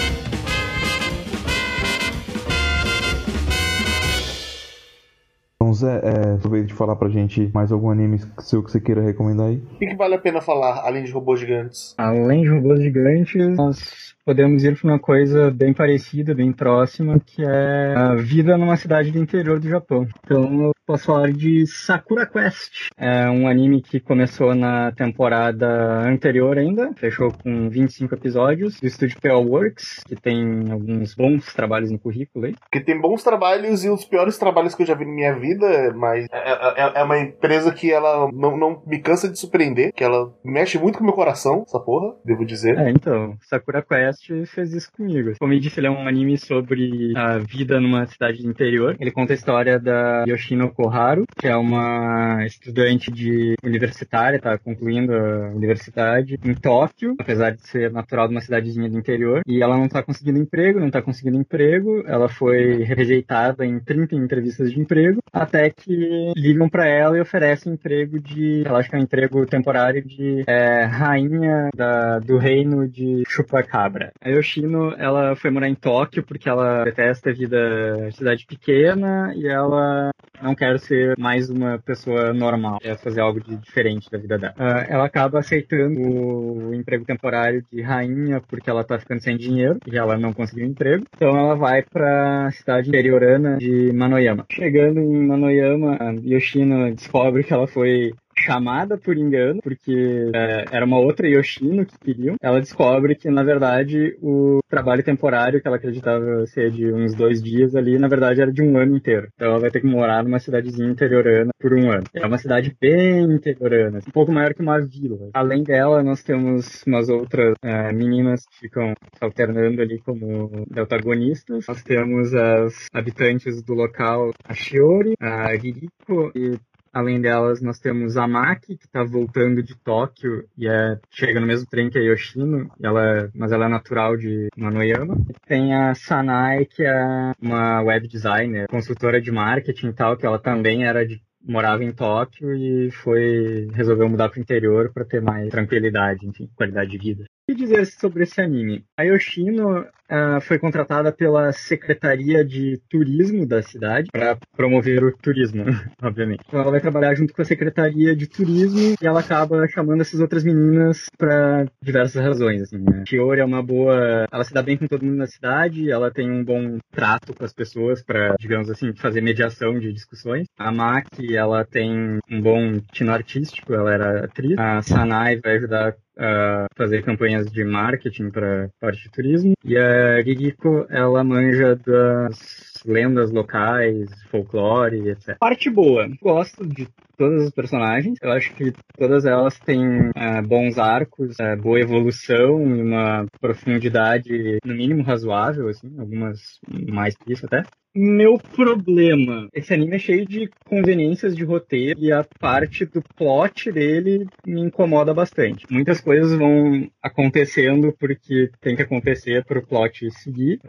C: Zé, é, aproveita de falar pra gente mais algum anime seu que você queira recomendar aí.
A: O que, que vale a pena falar, além de robôs gigantes?
F: Além de robôs gigantes, nós podemos ir para uma coisa bem parecida, bem próxima, que é a vida numa cidade do interior do Japão. Então eu posso falar de Sakura Quest. É um anime que começou na temporada anterior ainda, fechou com 25 episódios, do estúdio PL Works, que tem alguns bons trabalhos no currículo aí.
A: Porque tem bons trabalhos e os piores trabalhos que eu já vi na minha vida, mas é, é- é uma empresa que ela não, não me cansa de surpreender, que ela mexe muito com o meu coração, essa porra, devo dizer.
F: É, então, Sakura Quest fez isso comigo. Como eu disse, ele é um anime sobre a vida numa cidade do interior. Ele conta a história da Yoshino Koharu, que é uma estudante de universitária, tá concluindo a universidade em Tóquio, apesar de ser natural de uma cidadezinha do interior. E ela não tá conseguindo emprego, não tá conseguindo emprego. Ela foi rejeitada em 30 entrevistas de emprego, até que ligam pra ela e oferecem emprego de, ela acho que é um emprego temporário de é, rainha da- do reino de Chupacabra. A Yoshino, ela foi morar em Tóquio porque ela detesta a vida cidade pequena e ela não quer ser mais uma pessoa normal, quer fazer algo de diferente da vida dela. Ah, ela acaba aceitando o emprego temporário de rainha porque ela tá ficando sem dinheiro e ela não conseguiu emprego. Então ela vai pra cidade interiorana de Manoyama. Chegando em Manoyama, a Yoshino descobre que ela foi chamada por engano, porque é, era uma outra Yoshino que queriam. Ela descobre que, na verdade, o trabalho temporário que ela acreditava ser de uns dois dias ali, na verdade, era de um ano inteiro. Então ela vai ter que morar numa cidadezinha interiorana por um ano. É uma cidade bem interiorana, um pouco maior que uma vila. Além dela, nós temos umas outras é, meninas que ficam alternando ali como protagonistas. Nós temos as habitantes do local, a Shiori, a Ririko e Além delas, nós temos a Maki, que está voltando de Tóquio e é, chega no mesmo trem que a Yoshino, ela, mas ela é natural de Manoyama. Tem a Sanai, que é uma web designer, consultora de marketing e tal, que ela também era de morava em Tóquio e foi resolveu mudar para o interior para ter mais tranquilidade, enfim, qualidade de vida. Que dizer sobre esse anime? A Yoshino ah, foi contratada pela Secretaria de Turismo da cidade para promover o turismo, [LAUGHS] obviamente. Então ela vai trabalhar junto com a Secretaria de Turismo e ela acaba chamando essas outras meninas para diversas razões. Assim, né? É uma boa, ela se dá bem com todo mundo na cidade, ela tem um bom trato com as pessoas para, digamos assim, fazer mediação de discussões. A Maki, ela tem um bom tino artístico, ela era atriz. A Sanai vai ajudar a fazer campanhas de marketing para parte de turismo. E a Gigiko, ela manja das lendas locais, folclore, etc. Parte boa. Gosto de todas as personagens. Eu acho que todas elas têm eh, bons arcos, eh, boa evolução e uma profundidade, no mínimo, razoável, assim. Algumas mais que isso até. Meu problema. Esse anime é cheio de conveniências de roteiro e a parte do plot dele me incomoda bastante. Muitas coisas vão acontecendo porque tem que acontecer para o plot seguir.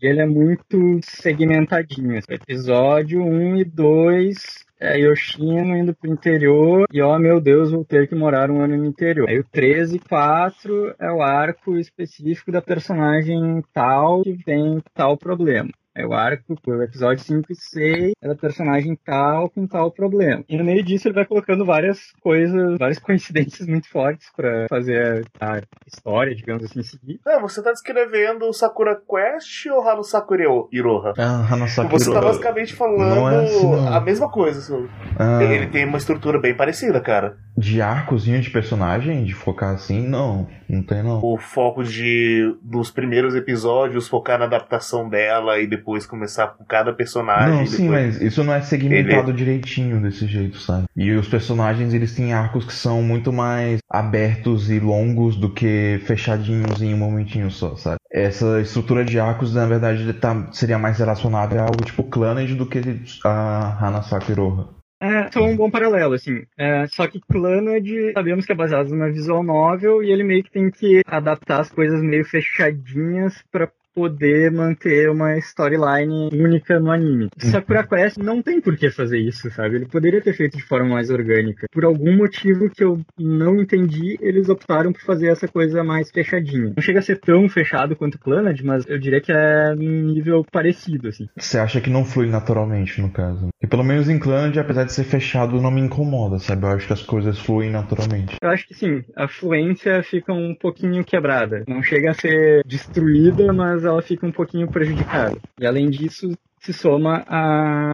F: E ele é muito segmentadinho. Episódio 1 e 2 é Yoshino indo pro interior e, ó, meu Deus, vou ter que morar um ano no interior. Aí o 13 e 4 é o arco específico da personagem tal que tem tal problema. É o arco, o episódio 5 e 6 é da personagem tal com tal problema. E no meio disso ele vai colocando várias coisas, várias [LAUGHS] coincidências muito fortes pra fazer a, história, digamos assim, seguir.
A: É, você tá descrevendo o Sakura Quest ou Hano Sakura Iroha?
C: Ah, Hanasaki
A: Você tá basicamente falando
C: é assim,
A: a mesma coisa. assim.
C: Ah,
A: Ele tem uma estrutura bem parecida, cara.
C: de arcozinho de personagem, de focar assim, não. Não tem não.
A: O foco de dos primeiros episódios focar na adaptação dela e depois começar com cada personagem.
C: Não, sim,
A: depois...
C: mas isso não é segmentado direitinho desse jeito, sabe? E os personagens, eles têm arcos que são muito mais abertos e longos do que fechadinhos em um momentinho só, sabe? essa estrutura de arcos, na verdade, tá, seria mais relacionada a algo tipo Clannad do que a Hanasaki Roha.
F: É, só um bom paralelo, assim. É, só que Clannad, sabemos que é baseado numa visual novel e ele meio que tem que adaptar as coisas meio fechadinhas para poder manter uma storyline única no anime. Sakura Quest não tem por que fazer isso, sabe? Ele poderia ter feito de forma mais orgânica. Por algum motivo que eu não entendi, eles optaram por fazer essa coisa mais fechadinha. Não chega a ser tão fechado quanto Clannad, mas eu diria que é num nível parecido, assim.
C: Você acha que não flui naturalmente, no caso? E pelo menos em Clannad, apesar de ser fechado, não me incomoda, sabe? Eu acho que as coisas fluem naturalmente.
F: Eu acho que sim. A fluência fica um pouquinho quebrada. Não chega a ser destruída, mas ela fica um pouquinho prejudicada. E além disso, se soma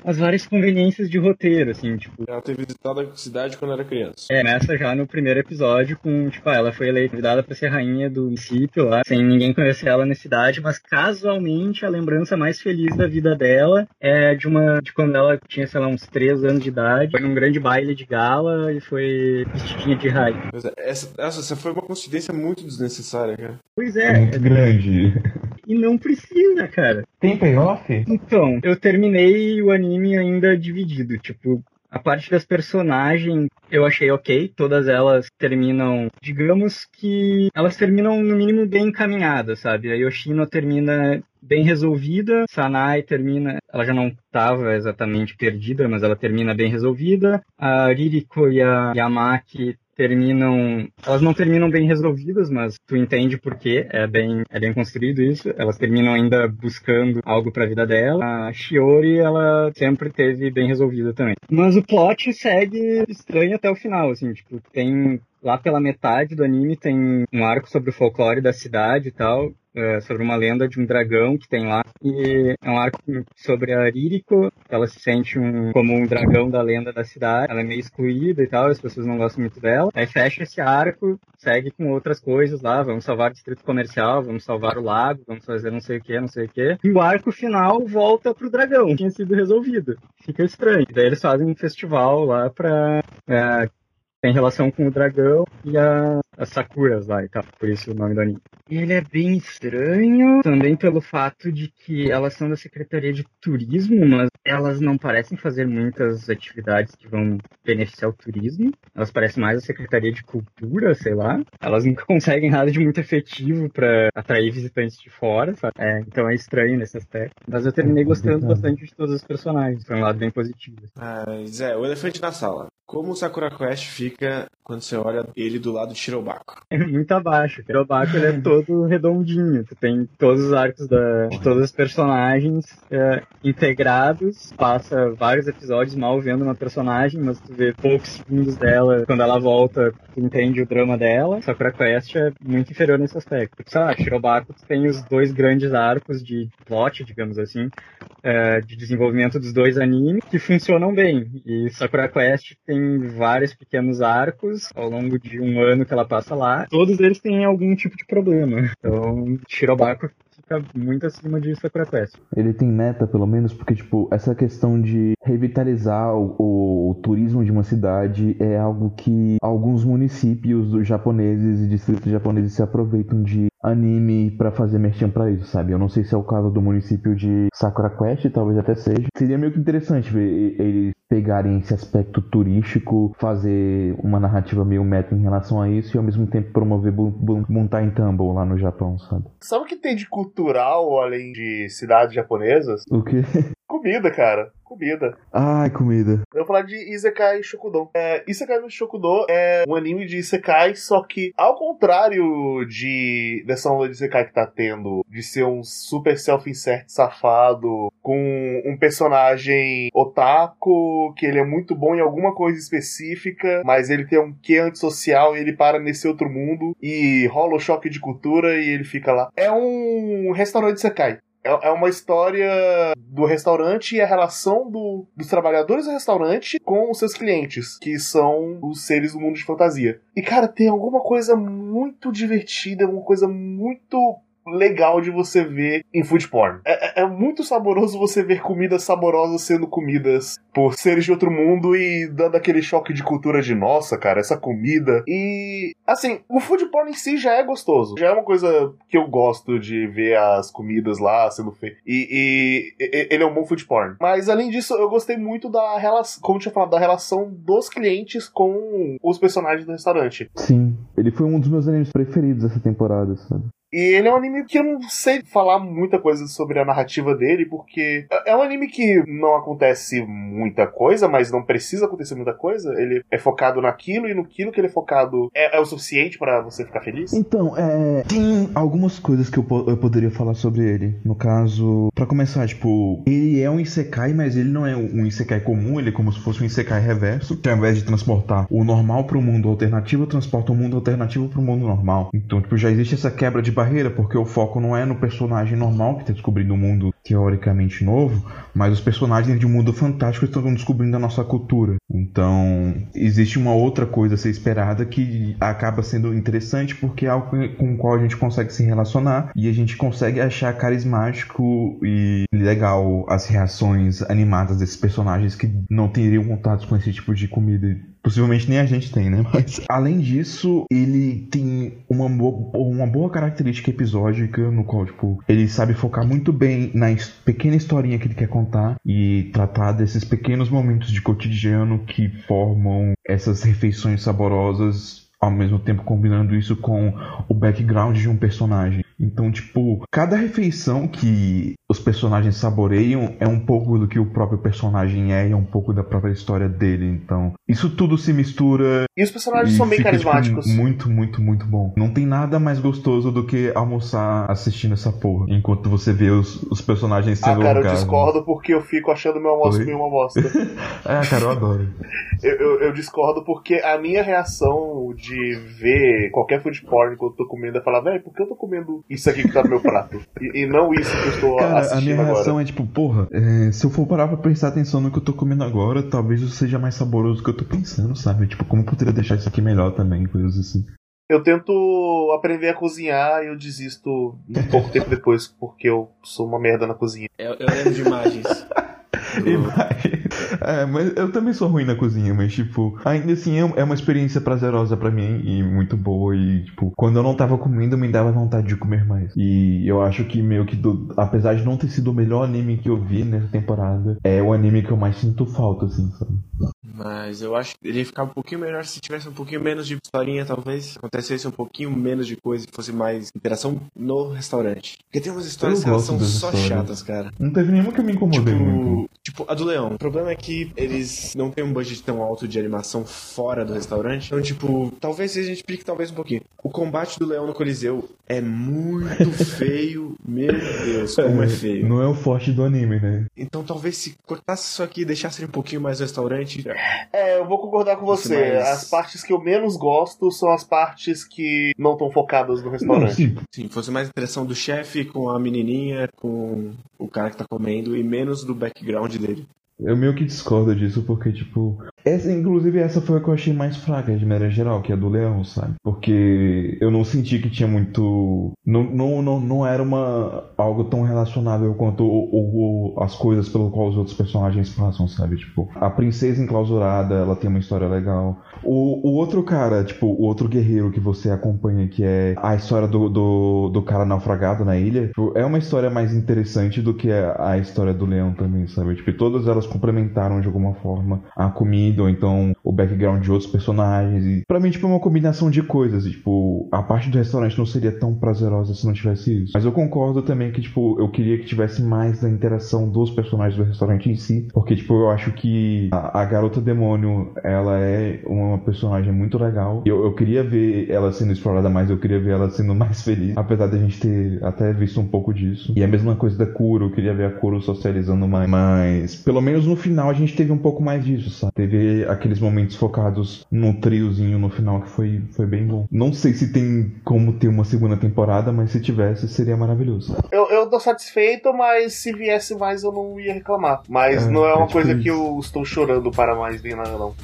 F: às várias conveniências de roteiro, assim, tipo.
D: Ela ter visitado a cidade quando era criança.
F: É, nessa já no primeiro episódio, com, tipo, ela foi eleita convidada pra ser rainha do município lá, sem ninguém conhecer ela na cidade, mas casualmente a lembrança mais feliz da vida dela é de uma. de quando ela tinha, sei lá, uns 3 anos de idade, foi num grande baile de gala e foi vestidinha de rainha.
D: É, essa, essa foi uma coincidência muito desnecessária, cara.
F: Pois é.
C: É muito grande.
F: E não precisa, cara.
C: Tem payoff?
F: Então, eu terminei o anime ainda dividido. Tipo, a parte das personagens eu achei ok, todas elas terminam, digamos que elas terminam no mínimo bem encaminhadas, sabe? A Yoshino termina bem resolvida, Sanai termina, ela já não estava exatamente perdida, mas ela termina bem resolvida. A Ririko e a Yamaki terminam. Elas não terminam bem resolvidas, mas tu entende por quê. É bem, é bem construído isso. Elas terminam ainda buscando algo pra vida dela. A Shiori, ela sempre teve bem resolvida também. Mas o plot segue estranho até o final, assim, tipo, tem. Lá pela metade do anime tem um arco sobre o folclore da cidade e tal é, sobre uma lenda de um dragão que tem lá. E é um arco sobre a Ririko. Ela se sente um, como um dragão da lenda da cidade. Ela é meio excluída e tal, as pessoas não gostam muito dela. Aí fecha esse arco, segue com outras coisas lá. Vamos salvar o distrito comercial, vamos salvar o lago, vamos fazer não sei o que, não sei o que. E o arco final volta pro dragão. Tinha sido resolvido. Fica estranho. Daí eles fazem um festival lá pra. É, tem relação com o dragão e a, as Sakuras lá e tal, por isso o nome do anime. E ele é bem estranho, também pelo fato de que elas são da Secretaria de Turismo, mas elas não parecem fazer muitas atividades que vão beneficiar o turismo. Elas parecem mais a Secretaria de Cultura, sei lá. Elas nunca [LAUGHS] conseguem nada de muito efetivo para atrair visitantes de fora, sabe? É, então é estranho nesse aspecto. Mas eu terminei gostando bastante de todos os personagens, foi um lado bem positivo.
D: Mas é, o elefante na sala. Como o Sakura Quest fica quando você olha ele do lado de Shirobako?
F: É muito abaixo. O Shirobako ele é todo redondinho. Tu tem todos os arcos da, de todos os personagens é, integrados. Passa vários episódios mal vendo uma personagem, mas tu vê poucos segundos dela. Quando ela volta, tu entende o drama dela. Sakura Quest é muito inferior nesse aspecto. Sei lá, Shirobako tem os dois grandes arcos de plot, digamos assim, é, de desenvolvimento dos dois animes que funcionam bem. E Sakura Quest tem tem vários pequenos arcos ao longo de um ano que ela passa lá. Todos eles têm algum tipo de problema. Então, Shirobako fica muito acima de Sakura Quest.
C: Ele tem meta, pelo menos, porque, tipo, essa questão de revitalizar o, o, o, turismo de uma cidade é algo que alguns municípios japoneses e distritos japoneses se aproveitam de anime para fazer merchan para isso, sabe? Eu não sei se é o caso do município de Sakura Quest, talvez até seja. Seria meio que interessante ver eles pegarem esse aspecto turístico, fazer uma narrativa meio meta em relação a isso e ao mesmo tempo promover Buntai Tumble lá no Japão, sabe?
A: Sabe o que tem de cultural além de cidades japonesas?
C: O quê?
A: Comida, cara. Comida.
C: Ai, comida.
A: Eu vou falar de Isekai Shokudon. É, Isekai no Shokudon é um anime de Isekai, só que ao contrário de dessa onda de Isekai que tá tendo, de ser um super self-insert safado, com um personagem otaku, que ele é muito bom em alguma coisa específica, mas ele tem um quê antissocial e ele para nesse outro mundo e rola o choque de cultura e ele fica lá. É um restaurante Isekai. É, é uma história do restaurante e a relação do, dos trabalhadores do restaurante com os seus clientes, que são os seres do mundo de fantasia. E, cara, tem alguma coisa muito divertida, uma coisa muito legal de você ver em food porn. É, é, é muito saboroso você ver comidas saborosas sendo comidas por seres de outro mundo e dando aquele choque de cultura de nossa, cara, essa comida. E assim, o food porn em si já é gostoso. Já é uma coisa que eu gosto de ver as comidas lá sendo feitas. E, e, ele é um bom food porn. Mas além disso, eu gostei muito da relação, como tinha falado, da relação dos clientes com os personagens do restaurante.
C: Sim, ele foi um dos meus animes preferidos essa temporada, sabe?
A: E ele é um anime que eu não sei falar muita coisa sobre a narrativa dele, porque é um anime que não acontece muita coisa, mas não precisa acontecer muita coisa. Ele é focado naquilo e no que ele é focado é, é o suficiente para você ficar feliz?
C: Então, é, tem algumas coisas que eu, eu poderia falar sobre ele. No caso, para começar, tipo, ele é um Isekai, mas ele não é um Isekai comum, ele é como se fosse um Isekai reverso, que ao invés de transportar o normal para o mundo alternativo, transporta o mundo alternativo para o mundo normal. Então, tipo, já existe essa quebra de porque o foco não é no personagem normal que está descobrindo um mundo teoricamente novo, mas os personagens de um mundo fantástico estão descobrindo a nossa cultura. Então, existe uma outra coisa a ser esperada que acaba sendo interessante porque é algo com o qual a gente consegue se relacionar e a gente consegue achar carismático e legal as reações animadas desses personagens que não teriam contatos com esse tipo de comida Possivelmente nem a gente tem, né? Mas, [LAUGHS] além disso, ele tem uma boa, uma boa característica episódica no qual, tipo, ele sabe focar muito bem na pequena historinha que ele quer contar e tratar desses pequenos momentos de cotidiano que formam essas refeições saborosas ao mesmo tempo combinando isso com o background de um personagem. Então, tipo, cada refeição que os personagens saboreiam é um pouco do que o próprio personagem é e é um pouco da própria história dele. Então, isso tudo se mistura.
A: E os personagens e são bem fica, tipo, carismáticos.
C: Tipo, muito, muito, muito bom. Não tem nada mais gostoso do que almoçar assistindo essa porra. Enquanto você vê os, os personagens sendo
A: Ah, cara, eu discordo porque eu fico achando meu almoço meio uma bosta. [LAUGHS]
C: é, cara, eu adoro.
A: eu, eu, eu, discordo porque a minha reação de ver qualquer food porn quando eu tô comendo é falar, velho, por que eu tô comendo isso aqui que tá no meu prato? E, e não isso que eu estou
C: cara,
A: assistindo
C: a minha reação
A: agora.
C: é tipo, porra, é, se eu for parar pra prestar atenção no que eu tô comendo agora, talvez isso seja mais saboroso do que eu tô pensando, sabe? Tipo, como eu poderia deixar isso aqui melhor também, coisas assim.
A: Eu tento aprender a cozinhar e eu desisto um pouco tempo depois, porque eu sou uma merda na cozinha.
D: Eu, eu lembro de imagens. [LAUGHS] [LAUGHS]
C: É, mas eu também sou ruim na cozinha, mas, tipo, ainda assim é, é uma experiência prazerosa para mim e muito boa. E, tipo, quando eu não tava comendo, me dava vontade de comer mais. E eu acho que meio que, do, apesar de não ter sido o melhor anime que eu vi nessa temporada, é o anime que eu mais sinto falta, assim, sabe?
D: Mas eu acho que ele ia ficar um pouquinho melhor se tivesse um pouquinho menos de historinha, talvez. Acontecesse um pouquinho menos de coisa e fosse mais interação no restaurante. Porque tem umas histórias que são só histórias. chatas, cara.
C: Não teve nenhuma que eu me incomodei
D: tipo,
C: muito.
D: Tipo, a do Leão. O problema é que eles não têm um budget tão alto de animação fora do restaurante. Então, tipo, talvez a gente explique talvez um pouquinho. O combate do Leão no Coliseu é muito [LAUGHS] feio. Meu Deus, como é, é, feio.
C: Não é o forte do anime, né?
D: Então talvez se cortasse isso aqui e deixasse um pouquinho mais no restaurante.
A: É, eu vou concordar com você. Mais... As partes que eu menos gosto são as partes que não estão focadas no restaurante. Não,
D: sim. sim, fosse mais a interação do chefe com a menininha, com o cara que tá comendo e menos do background dele.
C: Eu meio que discordo disso porque, tipo, essa, inclusive, essa foi a que eu achei mais fraca de maneira geral, que é a do leão, sabe? Porque eu não senti que tinha muito. Não, não, não, não era uma algo tão relacionável quanto o, o, as coisas pelo qual os outros personagens passam, sabe? Tipo, a princesa enclausurada, ela tem uma história legal. O, o outro cara, tipo, o outro guerreiro que você acompanha, que é a história do, do, do cara naufragado na ilha, tipo, é uma história mais interessante do que a, a história do leão também, sabe? Tipo, todas elas complementaram de alguma forma a comida ou então o background de outros personagens. E pra mim, tipo, é uma combinação de coisas. E, tipo, a parte do restaurante não seria tão prazerosa se não tivesse isso. Mas eu concordo também que, tipo, eu queria que tivesse mais da interação dos personagens do restaurante em si. Porque, tipo, eu acho que a, a garota demônio, ela é uma personagem muito legal. Eu, eu queria ver ela sendo explorada mais, eu queria ver ela sendo [LAUGHS] mais feliz. Apesar de a gente ter até visto um pouco disso. E a mesma coisa da Kuro, eu queria ver a Kuro socializando mais. Mas, pelo menos no final, a gente teve um pouco mais disso, sabe? Teve aqueles momentos focados no triozinho no final que foi, foi bem bom. Não sei se tem como ter uma segunda temporada, mas se tivesse seria maravilhoso.
A: Eu, eu tô satisfeito, mas se viesse mais eu não ia reclamar. Mas é, não é uma é coisa que eu estou chorando para mais nem nada não.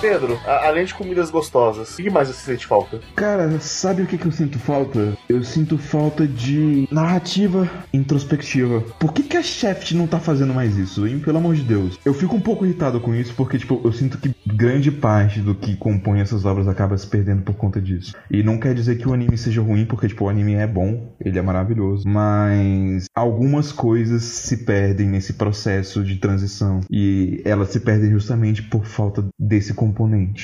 A: Pedro, a- além de comidas gostosas, o que mais você sente falta?
C: Cara, sabe o que, que eu sinto falta? Eu sinto falta de narrativa introspectiva. Por que, que a Shaft não tá fazendo mais isso, hein? Pelo amor de Deus. Eu fico um pouco irritado com isso porque, tipo, eu sinto que grande parte do que compõe essas obras acaba se perdendo por conta disso. E não quer dizer que o anime seja ruim, porque, tipo, o anime é bom, ele é maravilhoso. Mas algumas coisas se perdem nesse processo de transição. E elas se perdem justamente por falta desse componente.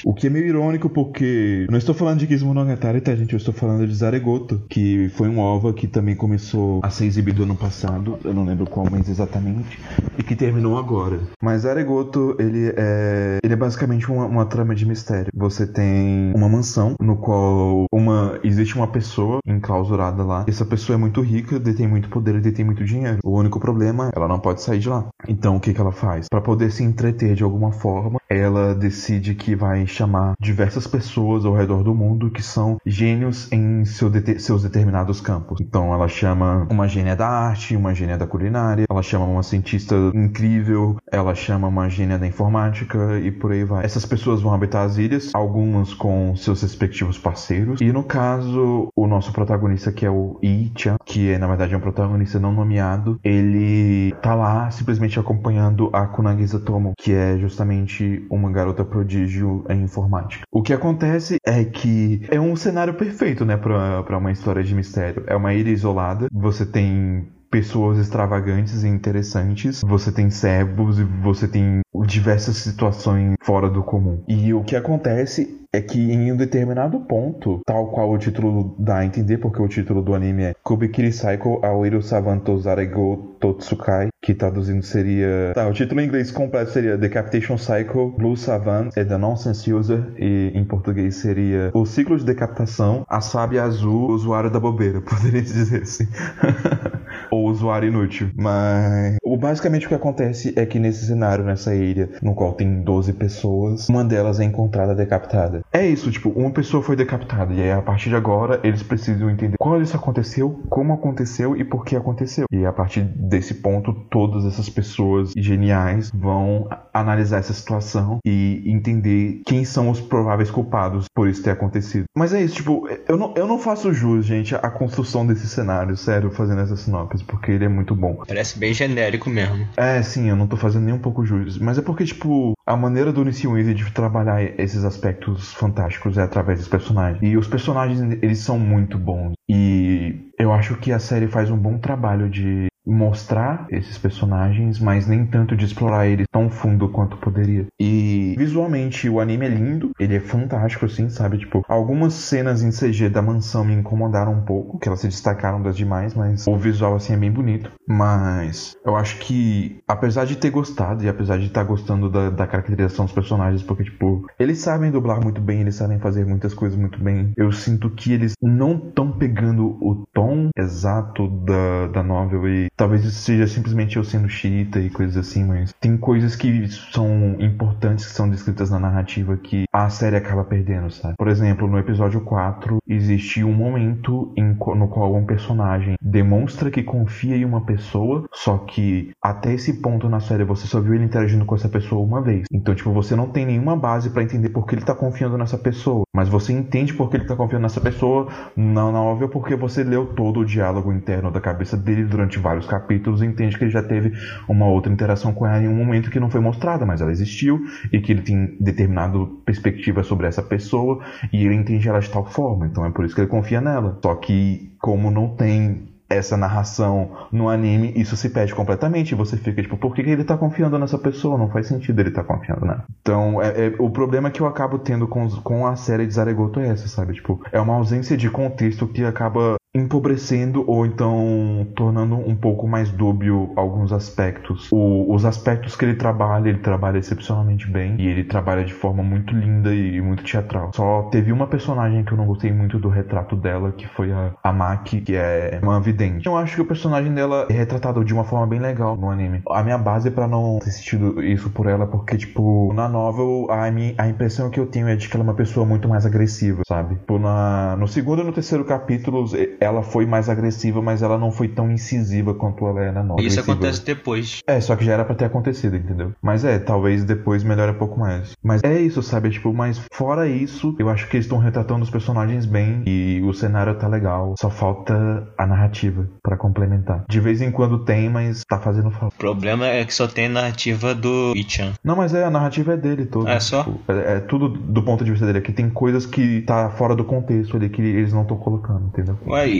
C: O que é meio irônico porque não estou falando de Kizmonogatari, tá, gente? Eu estou falando de Zaregoto, que foi um OVA que também começou a ser exibido ano passado, eu não lembro qual mês exatamente, e que terminou agora. Mas Zaregoto, ele é, ele é basicamente uma, uma trama de mistério. Você tem uma mansão no qual uma existe uma pessoa enclausurada lá. Essa pessoa é muito rica, detém muito poder e detém muito dinheiro. O único problema ela não pode sair de lá. Então o que, que ela faz? Para poder se entreter de alguma forma, ela decide que vai chamar diversas pessoas ao redor do mundo que são gênios em seu dete- seus determinados campos. Então ela chama uma gênia da arte, uma gênia da culinária, ela chama uma cientista incrível, ela chama uma gênia da informática e por aí vai. Essas pessoas vão habitar as ilhas, algumas com seus respectivos parceiros. E no caso, o nosso protagonista, que é o Ichan, que é na verdade é um protagonista não nomeado, ele tá lá simplesmente acompanhando a Kunagisa Tomo, que é justamente uma garota prodígio em informática. O que acontece é que é um cenário perfeito, né, pra uma história de mistério. É uma ilha isolada, você tem pessoas extravagantes e interessantes, você tem cebos e você tem diversas situações fora do comum. E o que acontece é que em um determinado ponto, tal qual o título dá a entender, porque o título do anime é Kubikiri Cycle Aoiru Savanto Zarego Totsukai, que traduzindo seria... Tá, o título em inglês completo seria Decapitation Cycle Blue Savant é The Nonsense User, e em português seria O Ciclo de Decapitação, a Sábia Azul, Usuário da Bobeira, [LAUGHS] poderia dizer assim. [LAUGHS] ou usuário inútil. Mas o basicamente o que acontece é que nesse cenário, nessa ilha, no qual tem 12 pessoas, uma delas é encontrada decapitada. É isso, tipo, uma pessoa foi decapitada. E aí, a partir de agora, eles precisam entender quando isso aconteceu, como aconteceu e por que aconteceu. E a partir desse ponto, todas essas pessoas geniais vão analisar essa situação e entender quem são os prováveis culpados por isso ter acontecido. Mas é isso, tipo, eu não, eu não faço jus, gente, à construção desse cenário, sério, fazendo essa sinopse, porque ele é muito bom.
E: Parece bem genérico mesmo.
C: É, sim, eu não tô fazendo nem um pouco jus. Mas é porque, tipo, a maneira do Nissin Wizard de trabalhar esses aspectos fantásticos é através dos personagens. E os personagens, eles são muito bons. E eu acho que a série faz um bom trabalho de mostrar esses personagens, mas nem tanto de explorar eles tão fundo quanto poderia. E visualmente o anime é lindo, ele é fantástico assim, sabe? Tipo, algumas cenas em CG da mansão me incomodaram um pouco, que elas se destacaram das demais, mas o visual assim é bem bonito. Mas eu acho que apesar de ter gostado e apesar de estar gostando da, da caracterização dos personagens, porque tipo, eles sabem dublar muito bem, eles sabem fazer muitas coisas muito bem. Eu sinto que eles não estão pegando o tom exato da, da novel e Talvez isso seja simplesmente eu sendo xiita e coisas assim, mas tem coisas que são importantes que são descritas na narrativa que a série acaba perdendo, sabe? Por exemplo, no episódio 4, existe um momento em, no qual um personagem demonstra que confia em uma pessoa, só que até esse ponto na série você só viu ele interagindo com essa pessoa uma vez. Então, tipo, você não tem nenhuma base para entender por que ele tá confiando nessa pessoa, mas você entende por que ele tá confiando nessa pessoa na novel porque você leu todo o diálogo interno da cabeça dele durante vários capítulos e entende que ele já teve uma outra interação com ela em um momento que não foi mostrada, mas ela existiu e que ele tem determinado perspectiva sobre essa pessoa e ele entende ela de tal forma, então é por isso que ele confia nela. Só que como não tem essa narração no anime, isso se perde completamente. Você fica tipo, por que, que ele tá confiando nessa pessoa? Não faz sentido ele tá confiando nela. Então, é, é- o problema que eu acabo tendo com, com a série de Zaregoto é essa, sabe? Tipo, é uma ausência de contexto que acaba empobrecendo ou então tornando um pouco mais dúbio alguns aspectos. O- os aspectos que ele trabalha, ele trabalha excepcionalmente bem e ele trabalha de forma muito linda e muito teatral. Só teve uma personagem que eu não gostei muito do retrato dela, que foi a, a Maki, que é uma vidente. Eu acho que o personagem dela é retratado de uma forma bem legal no anime. A minha base pra não ter assistido isso por ela, porque, tipo, na novel, a, a impressão que eu tenho é de que ela é uma pessoa muito mais agressiva, sabe? Tipo, na, no segundo e no terceiro capítulos, ela foi mais agressiva, mas ela não foi tão incisiva quanto ela é na nova.
E: Isso acontece depois.
C: É, só que já era pra ter acontecido, entendeu? Mas é, talvez depois melhore um pouco mais. Mas é isso, sabe? Tipo, mas fora isso, eu acho que eles estão retratando os personagens bem e o cenário tá legal. Só falta a narrativa pra complementar. De vez em quando tem, mas tá fazendo falta.
E: O problema é que só tem a narrativa do Ichan.
C: Não, mas é, a narrativa é dele todo.
E: É só?
C: Tipo, é, é tudo do ponto de vista dele. Aqui tem coisas que tá fora do contexto ali que eles não estão colocando, entendeu?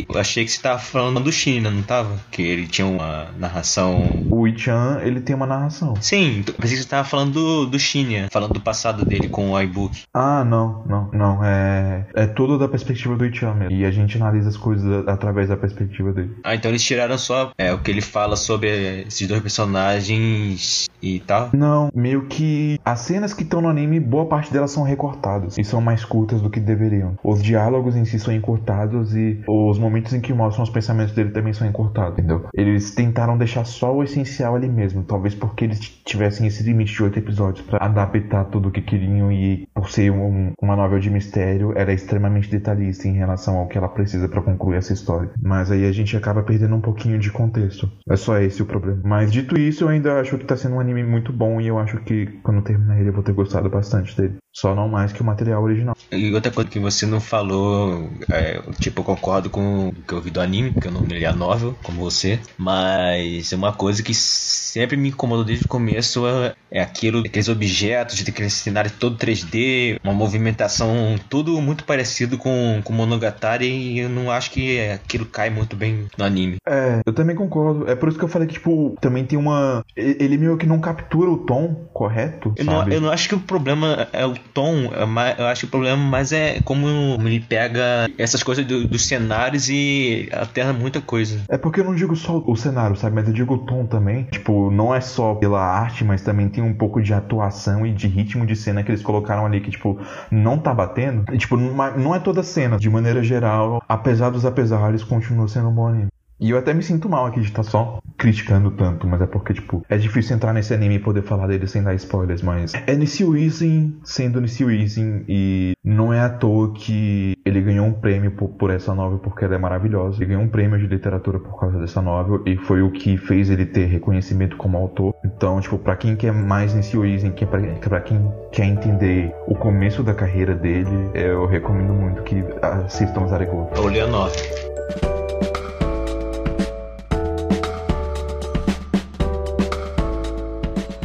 E: Eu achei que você tava falando do China, não tava? Que ele tinha uma narração.
C: O Ichan, ele tem uma narração.
E: Sim, eu pensei que você tava falando do, do Shinya, falando do passado dele com o iBook.
C: Ah, não, não, não. É, é tudo da perspectiva do Ichan mesmo. E a gente analisa as coisas através da perspectiva dele.
E: Ah, então eles tiraram só é, o que ele fala sobre esses dois personagens e tal.
C: Não, meio que as cenas que estão no anime, boa parte delas são recortadas e são mais curtas do que deveriam. Os diálogos em si são encurtados e os momentos em que mostram os pensamentos dele também são encurtados, entendeu? Eles tentaram deixar só o essencial ali mesmo, talvez porque eles tivessem esse limite de oito episódios pra adaptar tudo o que queriam e por ser um- uma novel de mistério, era extremamente detalhista em relação ao que ela precisa pra concluir essa história. Mas aí a gente acaba perdendo um pouquinho de contexto. É só esse o problema. Mas dito isso, eu ainda acho que tá sendo um anime muito bom e eu acho que quando terminar ele eu vou ter gostado bastante dele. Só não mais que o material original.
E: E outra coisa que você não falou, é, tipo, eu concordo com que eu vi do anime, porque eu não li a novel, como você, mas é uma coisa que sempre me incomodou desde o começo é, é aquilo, aqueles objetos, aquele cenário todo 3D, uma movimentação tudo muito parecido com, com Monogatari e eu não acho que aquilo cai muito bem no anime.
C: É, eu também concordo. É por isso que eu falei que, tipo, também tem uma. Ele meio que não captura o tom correto.
E: Eu não, eu não acho que o problema é o tom, é eu acho que o problema mais é como ele pega essas coisas do- dos cenários e alterna muita coisa.
C: É porque eu não digo só o cenário, sabe? Mas eu digo o tom também. Tipo, não é só pela arte, mas também tem um pouco de atuação e de ritmo de cena que eles colocaram ali que, tipo, não tá batendo. E, tipo, não é- é toda cena. De maneira geral, apesar dos apesares, continua sendo um bom anime. E eu até me sinto mal aqui de estar só criticando tanto, mas é porque, tipo, é difícil entrar nesse anime e poder falar dele sem dar spoilers, mas é Nisio Wisin sendo Nisio Wisin e não é à toa que ele ganhou um prêmio por, por essa novel porque ela é maravilhosa. Ele ganhou um prêmio de literatura por causa dessa novel e foi o que fez ele ter reconhecimento como autor. Então, tipo, pra quem quer mais Nisio que é pra, pra quem quer entender o começo da carreira dele, eu recomendo muito que assistam Zarego.
E: Eu li a nove.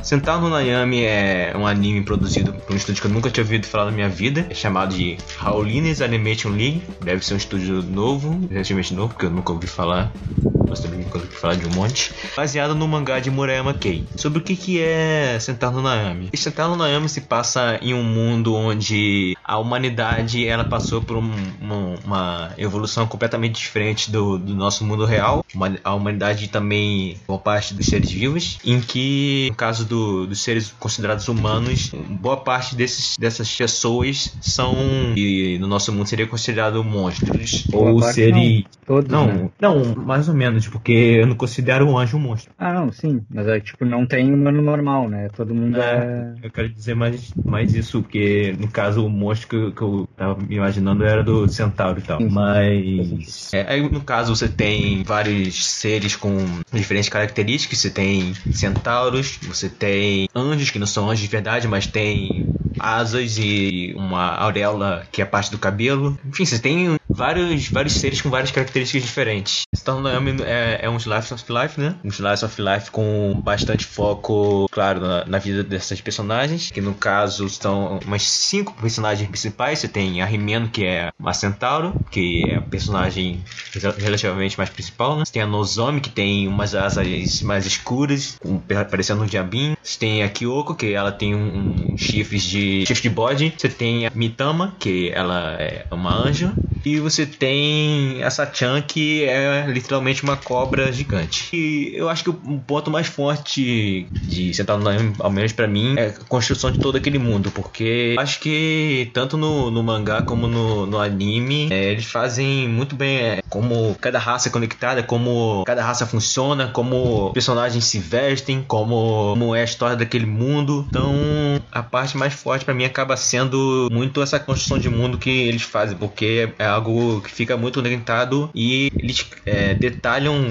E: Sentar no Nayami é um anime produzido por um estúdio que eu nunca tinha ouvido falar na minha vida. É chamado de Howlines Animation League. Deve ser um estúdio novo, relativamente novo, porque eu nunca ouvi falar. Mas também nunca ouvi falar de um monte. Baseado no mangá de Murayama Kei. Sobre o que, que é Sentar no Nayami. E Sentar no Nayami se passa em um mundo onde a humanidade ela passou por um- uma, uma evolução completamente diferente do, do nosso mundo real. Uma- A humanidade também por parte dos seres vivos, em que, no caso do- dos seres considerados humanos, boa parte desses, dessas pessoas são, e no nosso mundo seria considerado monstros.
F: Boa
E: Ou
F: parte
E: serem.
F: Todos,
E: Não,
F: né?
E: não, mais ou menos, porque eu não considero um anjo um monstro.
F: Ah, não, sim. Mas é tipo, não tem humano normal, né? Todo mundo é.
E: É, eu quero dizer mais, mais isso, porque no caso o monstro que, eu- que eu tava me imaginando era do centauro e tal.
F: Sim, sim.
E: Mas. É, aí, no caso você tem vários seres com diferentes características. Você tem centauros, você tem anjos que não são anjos de verdade, mas tem asas e uma auréola que é parte do cabelo. Enfim, você tem vários, vários seres com várias características diferentes. Então é, é um slice of life, né? Um slice of life com bastante foco, claro, na, na vida dessas personagens. Que no caso são umas cinco personagens principais. Você tem a Rimeno, que é uma centauro, que é a personagem relativamente mais principal, né? Você tem a Nozomi, que tem umas asas mais escuras, parecendo um diabinho. Você tem a Kyoko, que ela tem um, um chifres de chifre de bode. Você tem a Mitama, que ela é uma anjo. E você tem a Sachan, que é literalmente uma cobra gigante. E eu acho que o ponto mais forte de Sentar no ao menos pra mim, é a construção de todo aquele mundo. Porque acho que tanto no, no mangá como no, no anime, é, eles fazem muito bem é, como cada raça é conectada, como cada raça funciona, como personagens se vestem, como, como é a história daquele mundo. Então, a parte mais forte pra mim acaba sendo muito essa construção de mundo que eles fazem, porque é algo que fica muito orientado e eles é, detalham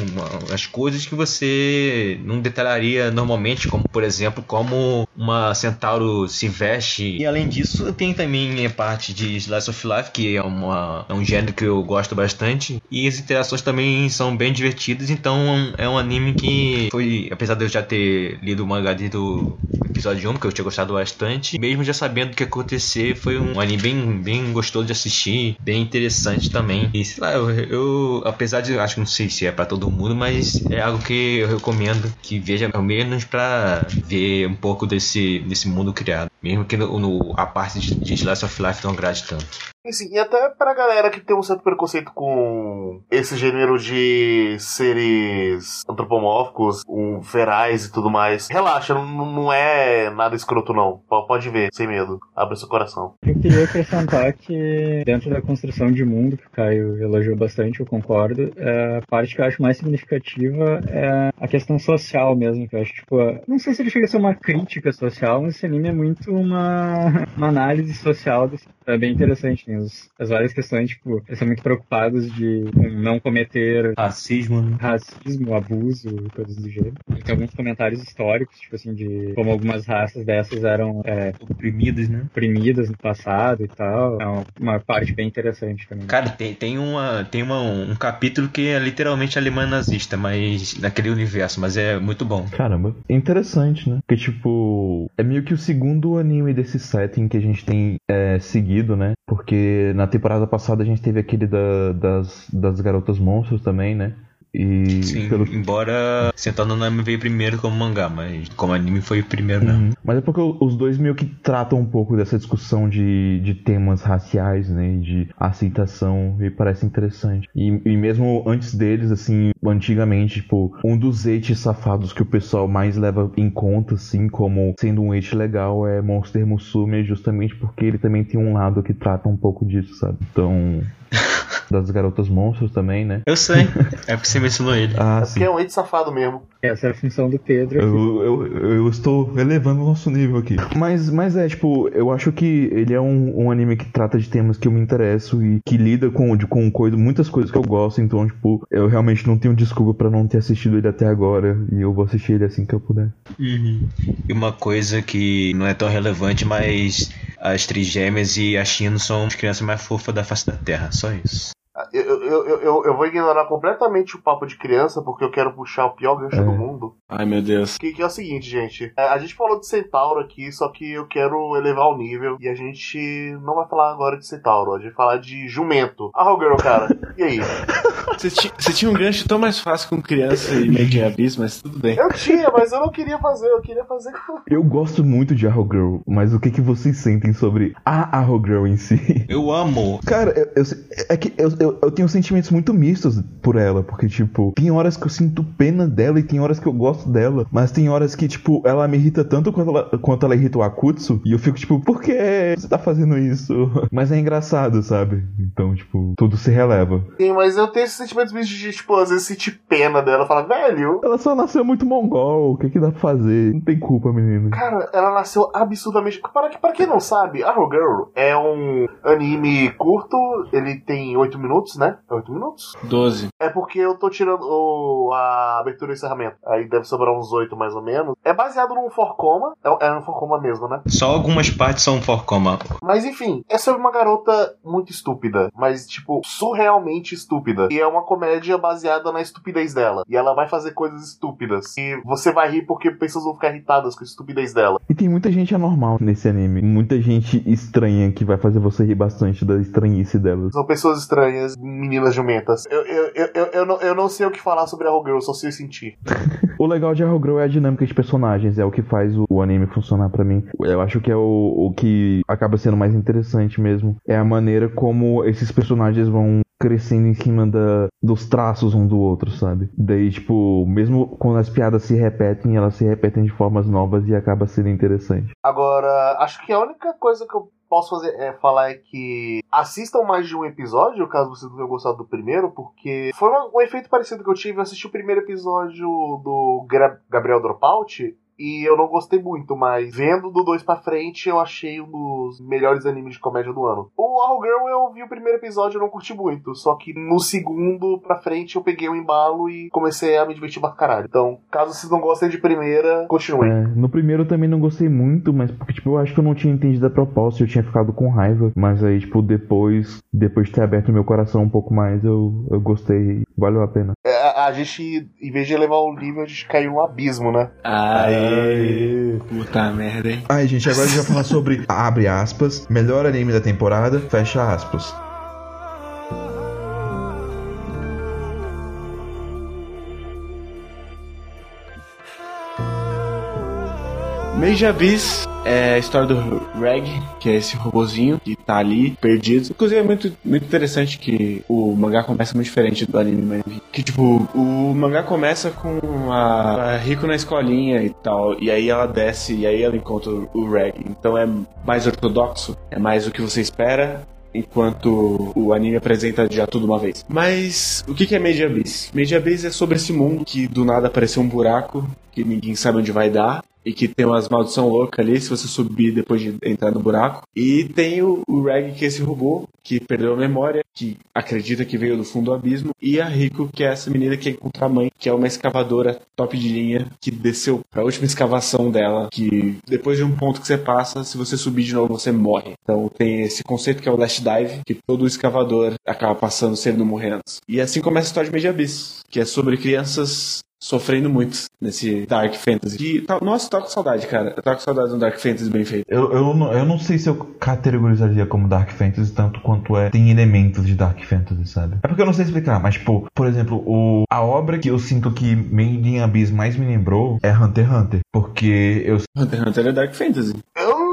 E: as coisas que você não detalharia normalmente, como por exemplo, como uma centauro se veste. E além disso, tem também a parte de Slice of Life, que é, uma, é um gênero que eu gosto bastante. E as interações também são bem divertidas, então é um anime que foi, apesar de eu já ter lido o mangá desde o episódio 1, que eu tinha gostado bastante, mesmo já sabendo o que ia acontecer, foi um anime bem, bem gostoso de assistir, bem interessante também. E sei lá, eu, eu apesar de, acho que não sei se é pra todo mundo, mas é algo que eu recomendo que veja ao menos pra ver um pouco desse, desse mundo criado. Mesmo que no, no- a parte de, de of Life não agrade tanto.
A: E, sim, e até pra galera que tem um certo preconceito com esse gênero de seres antropomórficos, um, ferais e tudo mais, relaxa, não, não é nada escroto não. Pode ver, sem medo. Abre seu coração.
F: Eu queria acrescentar que dentro da construção de mundo, que o Caio elogiou bastante, eu concordo, é, a parte que eu acho mais significativa é a questão social mesmo, que eu acho, tipo, não sei se ele chega a ser uma crítica social, mas esse anime é muito uma, uma análise social é bem interessante, tem os- as várias questões, tipo, eles são muito preocupados de não cometer
E: Racismo, né?
F: racismo, abuso e coisas do gênero. E Tem alguns comentários históricos, tipo assim, de como algumas raças dessas eram é,
E: oprimidos, né?
F: oprimidas no passado e tal. É uma, uma parte bem interessante também.
E: Cara, tem, tem, uma, tem uma, um capítulo que é literalmente alemã nazista, mas naquele universo, mas é muito bom.
C: Caramba, interessante, né? Porque, tipo, é meio que o segundo anime desse setting que a gente tem é, seguido, né? Porque na temporada passada a gente teve aquele da- das, das garotas monstros também, né? E
E: Sim,
C: pelo
E: embora Sentado no Nome veio primeiro como mangá, mas como anime foi o primeiro, né?
C: Uhum. Mas é porque os dois meio que tratam um pouco dessa discussão de, de temas raciais, né? e De aceitação, e parece interessante. E, e mesmo antes deles, assim, antigamente, tipo, um dos eites safados que o pessoal mais leva em conta, assim, como sendo um eit legal é Monster Musume, justamente porque ele também tem um lado que trata um pouco disso, sabe? Então. [LAUGHS] das garotas monstros também, né?
E: Eu sei, [LAUGHS] é porque você mencionou ele.
C: Ah, sim.
A: Porque é um ente safado mesmo.
F: Essa é a função do Pedro. aqui.
C: Eu, eu, eu estou elevando o nosso nível aqui. Mas, mas é, tipo, eu acho que ele é um, um anime que trata de temas que eu me interesso e que lida com, de, com coisa, muitas coisas que eu gosto. Então, tipo, eu realmente não tenho desculpa pra não ter assistido ele até agora. E eu vou assistir ele assim que eu puder.
E: E uma coisa que não é tão relevante, mas as trigêmeas e a Shino são as crianças mais fofas da face da Terra, só isso.
A: Eu, eu, eu, eu, vou ignorar completamente o papo de criança, porque eu quero puxar o pior gancho
C: É.
A: do mundo.
D: Ai, meu Deus.
A: Que, que é o seguinte, gente. É, a gente falou de Centauro aqui, só que eu quero elevar o nível. E a gente não vai falar agora de Centauro, a gente vai falar de Jumento. Ah, Girl, cara. E aí? [LAUGHS]
D: Você, ti- você tinha um gancho tão mais fácil com criança e Abyss, mas tudo bem.
A: Eu tinha, mas eu não queria fazer, eu queria fazer com. [LAUGHS]
C: Eu gosto muito de Arrow Girl, mas o que, que vocês sentem sobre a Arrow Girl em si?
E: Eu amo.
C: Cara, eu, eu- é que eu, eu, eu tenho sentimentos muito mistos por ela, porque, tipo, tem horas que eu sinto pena dela e tem horas que eu gosto dela, mas tem horas que, tipo, ela me irrita tanto quanto ela, quanto ela irrita o Akutsu, e eu fico, tipo, por que você tá fazendo isso? [LAUGHS] Mas é engraçado, sabe? Então, tipo, tudo se releva.
A: Sim, mas eu tenho esses sentimentos mistos de, tipo, às vezes sentir pena dela. Falar, velho,
C: Ela só nasceu muito mongol, o que que dá pra fazer? Não tem culpa, menino.
A: Cara, ela nasceu absurdamente. Para, para quem não sabe, Arrow Girl é um anime curto, ele tem 8 minutos, né? É 8 minutos?
D: 12.
A: É porque eu tô tirando o- a abertura e o encerramento. Aí deve sobrar uns 8 mais ou menos. É baseado num Forcoma. É, é um Forcoma mesmo, né?
E: Só algumas partes são forcoma.
A: Mas enfim, é sobre uma garota muito estúpida. Mas, tipo, surrealmente estúpida. E é uma comédia baseada na estupidez dela. E ela vai fazer coisas estúpidas. E você vai rir porque pessoas vão ficar irritadas com a estupidez dela.
C: E tem muita gente anormal nesse anime. Muita gente estranha que vai fazer você rir bastante da estranhice delas.
A: São pessoas estranhas, meninas jumentas. Eu, eu, eu, eu, eu, não, eu não sei o que falar sobre a Girl, só sei sentir. [LAUGHS]
C: O legal de Arrow Girl é a dinâmica de personagens, é o que faz o, o anime funcionar pra mim. Eu acho que é o, o que acaba sendo mais interessante mesmo. É a maneira como esses personagens vão crescendo em cima da, dos traços um do outro, sabe? Daí, tipo, mesmo quando as piadas se repetem, elas se repetem de formas novas e acaba sendo interessante.
A: Agora, acho que a única coisa que eu posso fazer é falar é que assistam mais de um episódio, caso vocês não tenham gostado do primeiro, porque foi um, um efeito parecido que eu tive. Eu assisti o primeiro episódio do Gra- Gabriel Dropout. E eu não gostei muito, mas vendo do 2 pra frente, eu achei um dos melhores animes de comédia do ano. O Arrow Girl eu vi o primeiro episódio e não curti muito, só que no segundo pra frente eu peguei o embalo e comecei a me divertir pra caralho. Então, caso vocês não gostem de primeira, continuem.
C: É, no primeiro eu também não gostei muito, mas porque, tipo, eu acho que eu não tinha entendido a proposta, eu tinha ficado com raiva. Mas aí, tipo, depois, depois de ter aberto meu coração um pouco mais, eu, eu gostei, valeu a pena.
A: É, a, gente, em vez de elevar o nível, a gente caiu no abismo, né?
D: Aê, puta merda, hein?
C: Ai, gente, agora a gente vai falar sobre, abre aspas, melhor anime da temporada, fecha aspas.
D: Mage Abyss é a história do Reg, que é esse robozinho que tá ali, perdido. Inclusive é muito, muito interessante que o mangá começa muito diferente do anime, mas que tipo, o mangá começa com a, a Rico na escolinha e tal, e aí ela desce e aí ela encontra o Reg. Então é mais ortodoxo, é mais o que você espera, enquanto o anime apresenta já tudo uma vez. Mas o que é Mage Abyss? Mage Abyss é sobre esse mundo que do nada apareceu um buraco que ninguém sabe onde vai dar. E que tem umas maldição louca ali se você subir depois de entrar no buraco. E tem o, o Reg, que é esse robô, que perdeu a memória, que acredita que veio do fundo do abismo. E a Rico, que é essa menina que encontra a mãe, que é uma escavadora top de linha, que desceu pra última escavação dela. Que depois de um ponto que você passa, se você subir de novo, você morre. Então tem esse conceito que é o Last Dive, que todo escavador acaba passando se ele não morrer antes. E assim começa a história de Mage Abyss, que é sobre crianças sofrendo muito nesse Dark Fantasy. E, tá- nossa, tô com saudade, cara. Eu tô com saudade do Dark Fantasy bem feito.
C: Eu, eu, não- eu não sei se eu categorizaria como Dark Fantasy tanto quanto é. Tem elementos de Dark Fantasy, sabe? É porque eu não sei explicar, mas, tipo, por exemplo, o, a obra que eu sinto que Made in Abyss mais me lembrou é Hunter x Hunter. Porque eu.
D: Hunter x Hunter é Dark Fantasy.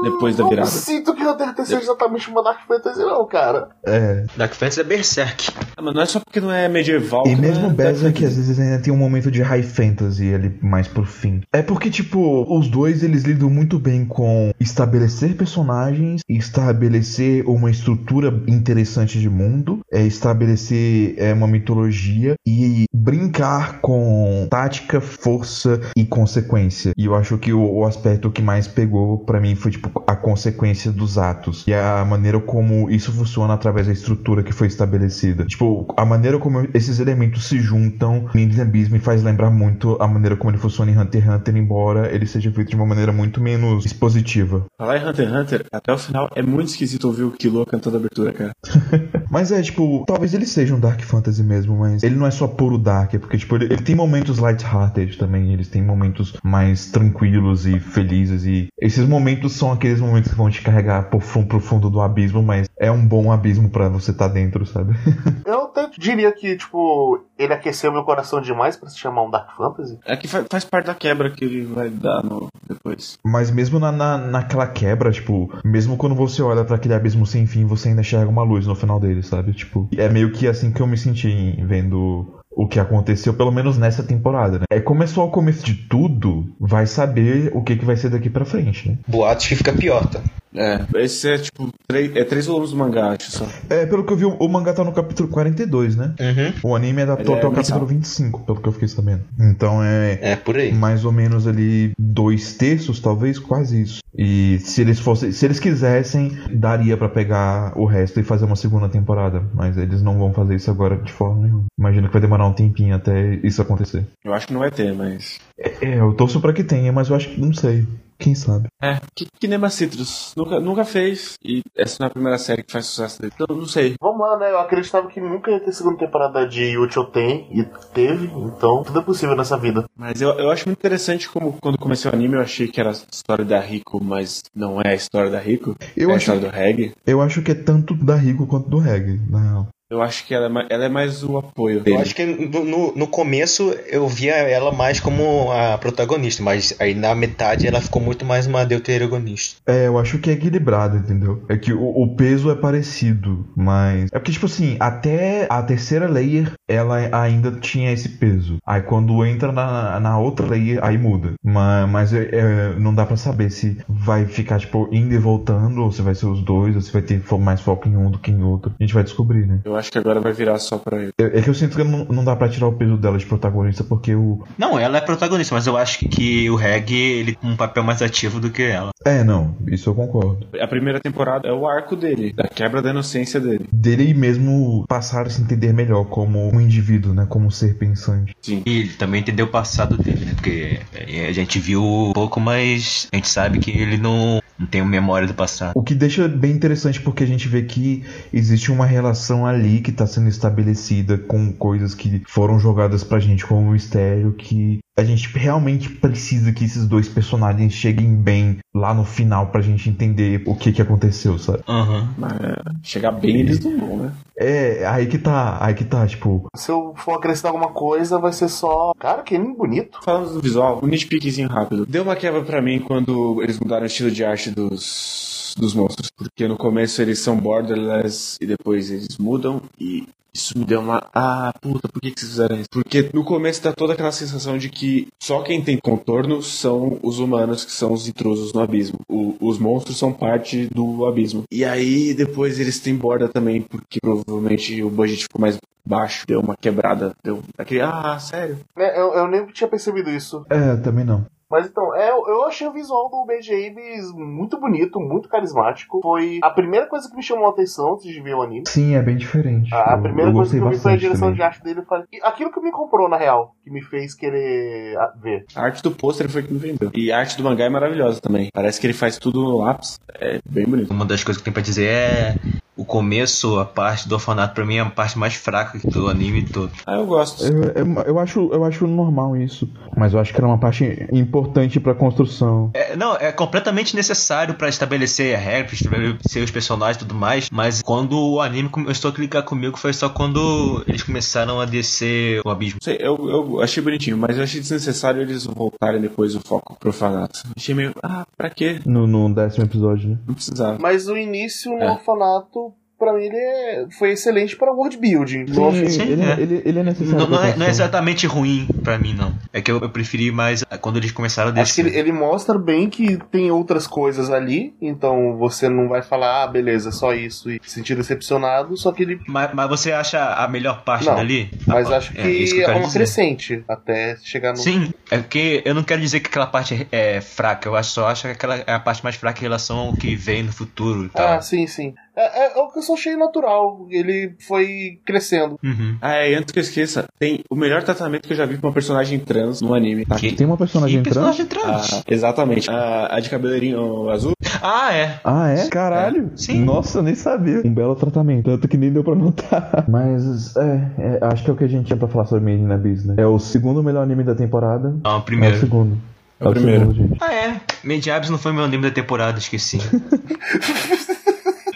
D: Depois da
A: não
D: virada.
A: sinto que x Hunter seja exatamente uma Dark Fantasy, não, cara.
C: É.
E: Dark Fantasy é Berserk.
D: Ah, mas não é só porque não é medieval.
C: E
D: que
C: mesmo
D: não é Dark
C: Berserk às
D: Fantasy.
C: vezes ainda tem um momento de high fantasy ali mais pro fim. É porque, tipo, os dois eles lidam muito bem com estabelecer personagens, estabelecer uma estrutura interessante de mundo, é, estabelecer é, uma mitologia e brincar com tática, força e consequência. E eu acho que o, o aspecto que mais pegou pra mim foi, tipo, a consequência dos atos. E a maneira como isso funciona através da estrutura que foi estabelecida. Tipo, a maneira como esses elementos se juntam em Beast me faz lembrar muito a maneira como ele funciona em Hunter x Hunter, embora ele seja feito de uma maneira muito menos expositiva.
D: Falar em Hunter x Hunter, até o final é muito esquisito ouvir o Killua cantando a abertura, cara. [LAUGHS]
C: Mas é, tipo, talvez ele seja um Dark Fantasy mesmo, mas ele não é só puro Dark, é porque, tipo, ele, ele tem momentos light-hearted também, eles têm momentos mais tranquilos e felizes, e esses momentos são aqueles momentos que vão te carregar pro fundo, pro fundo do abismo, mas é um bom abismo pra você estar dentro, sabe? [LAUGHS]
A: Eu até diria que, tipo, ele aqueceu meu coração demais pra se chamar um Dark Fantasy.
D: É que fa- faz parte da quebra que ele vai dar no depois.
C: Mas mesmo na, na, naquela quebra, tipo, mesmo quando você olha pra aquele abismo sem fim, você ainda enxerga uma luz no final dele, sabe? Tipo, é meio que assim que eu me senti vendo o que aconteceu, pelo menos nessa temporada, né? É começou ao começo de tudo, vai saber o que, que vai ser daqui pra frente, né?
E: Boatos que fica pior, tá?
D: É, esse é tipo, três, é três volumes do mangá, acho só.
C: É, pelo que eu vi, o o mangá tá no capítulo 42, né?
E: Uhum.
C: O anime adaptou
D: é
C: até o
D: mensal.
C: capítulo 25, pelo que eu fiquei sabendo. Então é.
E: É, por aí.
C: mais ou menos ali dois terços, talvez, quase isso. E se eles fossem, se eles quisessem, daria pra pegar o resto e fazer uma segunda temporada, mas eles não vão fazer isso agora de forma nenhuma. Imagino que vai demorar um tempinho até isso acontecer.
D: Eu acho que não vai ter, mas.
C: É, eu torço pra que tenha, mas eu acho que não sei. Quem sabe?
D: É, que, que Nema Citrus nunca, nunca fez. E essa não é a primeira série que faz sucesso dele. Então, não sei.
A: Vamos lá, né? Eu acreditava que nunca ia ter segunda temporada de Ten, e teve, então tudo é possível nessa vida.
D: Mas eu, eu acho muito interessante como quando comecei o anime eu achei que era a história da Rico, mas não é a história da Rico.
C: Eu
D: é a
C: acho,
D: história do Reg.
C: eu acho que é tanto da Rico quanto do Reggae, na real.
D: Eu acho que ela é mais, ela é mais o apoio
E: Eu
D: dele.
E: acho que no, no, no começo eu via ela mais como a protagonista, mas aí na metade ela ficou muito mais uma deuterogonista.
C: É, eu acho que é equilibrado, entendeu? É que o, o peso é parecido, mas. É porque, tipo assim, até a terceira layer ela ainda tinha esse peso. Aí quando entra na, na outra layer, aí muda. Mas, mas é- é, não dá pra saber se vai ficar, tipo, indo e voltando, ou se vai ser os dois, ou se vai ter mais foco em um do que em outro. A gente vai descobrir, né?
D: Eu acho acho que agora vai virar só pra ele.
C: É é que eu sinto que não, não dá pra tirar o peso dela de protagonista, porque o.
E: Não, ela é protagonista, mas eu acho que, que o Reg ele tem um papel mais ativo do que ela.
C: É, não, isso eu concordo.
D: A primeira temporada é o arco dele, da quebra da inocência dele.
C: Dele mesmo passar a se entender melhor como um indivíduo, né? Como um ser pensante.
E: E ele também entendeu o passado dele, né? Porque é, a gente viu um pouco, mas a gente sabe que ele não, não tem memória do passado.
C: O que deixa bem interessante porque a gente vê que existe uma relação ali que tá sendo estabelecida com coisas que foram jogadas pra gente como um mistério que a gente realmente precisa que esses dois personagens cheguem bem lá no final pra gente entender o que que aconteceu, sabe?
E: Aham.
D: Mas é, chegar bem eles não vão, né?
C: É, aí que tá, aí que tá, tipo,
A: Se eu for acrescentar alguma coisa, vai ser só. Cara, que anime bonito.
D: Falando do visual, um nitpickzinho rápido. Deu uma quebra pra mim quando eles mudaram o estilo de arte dos, dos monstros. Porque no começo eles são borderless e depois eles mudam e isso me deu uma. Ah, puta, por que, que vocês fizeram isso? Porque no começo dá toda aquela sensação de que só quem tem contorno são os humanos que são os intrusos no abismo. O- os monstros são parte do abismo. E aí depois eles têm borda também, porque provavelmente o budget ficou mais baixo, deu uma quebrada, deu aquele. Ah, sério?
A: É, eu, eu nem tinha percebido isso.
C: é, também não.
A: Mas então, é, eu eu achei o visual do Ben James muito bonito, muito carismático. Foi a primeira coisa que me chamou a atenção antes de ver o anime.
C: Sim, é bem diferente.
A: A, a
C: Eu-
A: primeira
C: eu
A: coisa que eu vi foi a direção
C: também.
A: de arte dele. falei- e Aquilo que me comprou, na real, que me fez querer ah, ver.
D: A arte do pôster foi que me vendeu. E a arte do mangá é maravilhosa também. Parece que ele faz tudo no lápis. É bem bonito.
E: Uma das coisas que tem pra dizer é o começo, a parte do orfanato, pra mim é a parte mais fraca do anime todo.
D: Ah, eu gosto.
C: Eu, eu, eu acho, eu acho normal isso. Mas eu acho que era uma parte importante pra construção.
E: É, não, é completamente necessário pra estabelecer a regra, pra estabelecer os personagens e tudo mais, mas quando o anime começou a clicar comigo foi só quando eles começaram a descer o abismo.
D: Sei, eu, eu achei bonitinho, mas eu achei desnecessário eles voltarem depois o foco pro orfanato. Achei meio. Ah, pra quê?
C: No, no décimo episódio, né?
D: Não precisava.
A: Mas o início no
D: É.
A: orfanato, pra mim, ele é- foi excelente pra world building. Não achei-
E: sim,
C: ele,
E: é.
C: ele, ele é necessário.
E: Não, não é, não é exatamente ruim pra mim, não. É que eu, eu preferi mais quando eles começaram a
A: que ele, ele mostra bem que tem outras coisas ali, então você não vai falar, ah, beleza, só isso e se sentir decepcionado, só que ele.
E: Mas, mas você acha a melhor parte
A: Não,
E: dali?
A: Mas
E: Ah,
A: acho que
E: é isso
A: é, uma
E: dizer.
A: crescente até chegar no.
E: Sim, é porque eu não quero dizer que aquela parte é fraca, eu acho, só acho que aquela é a parte mais fraca em relação ao que vem no futuro e tal.
A: Ah, sim, sim. É, é, é o que eu só achei natural. Ele foi crescendo.
E: Uhum.
D: Ah, é, e antes que eu esqueça, tem o melhor tratamento que eu já vi pra uma personagem trans no anime. Tá?
E: Que-
C: Tem uma personagem
E: Que
C: trans?
E: personagem trans?
D: Ah, exatamente. A, a de cabeleirinho azul.
E: Ah, é.
C: Ah, é? Caralho!
E: Sim.
C: Nossa, eu nem sabia. Um belo tratamento, tanto que nem deu pra notar. [LAUGHS] Mas, é, é, acho que é o que a gente tinha pra falar sobre Made in Abyss, né? É o segundo melhor anime da temporada.
E: Não,
C: É o
E: primeiro.
C: segundo.
D: É o primeiro.
C: segundo, gente.
E: Ah, é. Mediabs não foi meu anime da temporada, esqueci. [LAUGHS]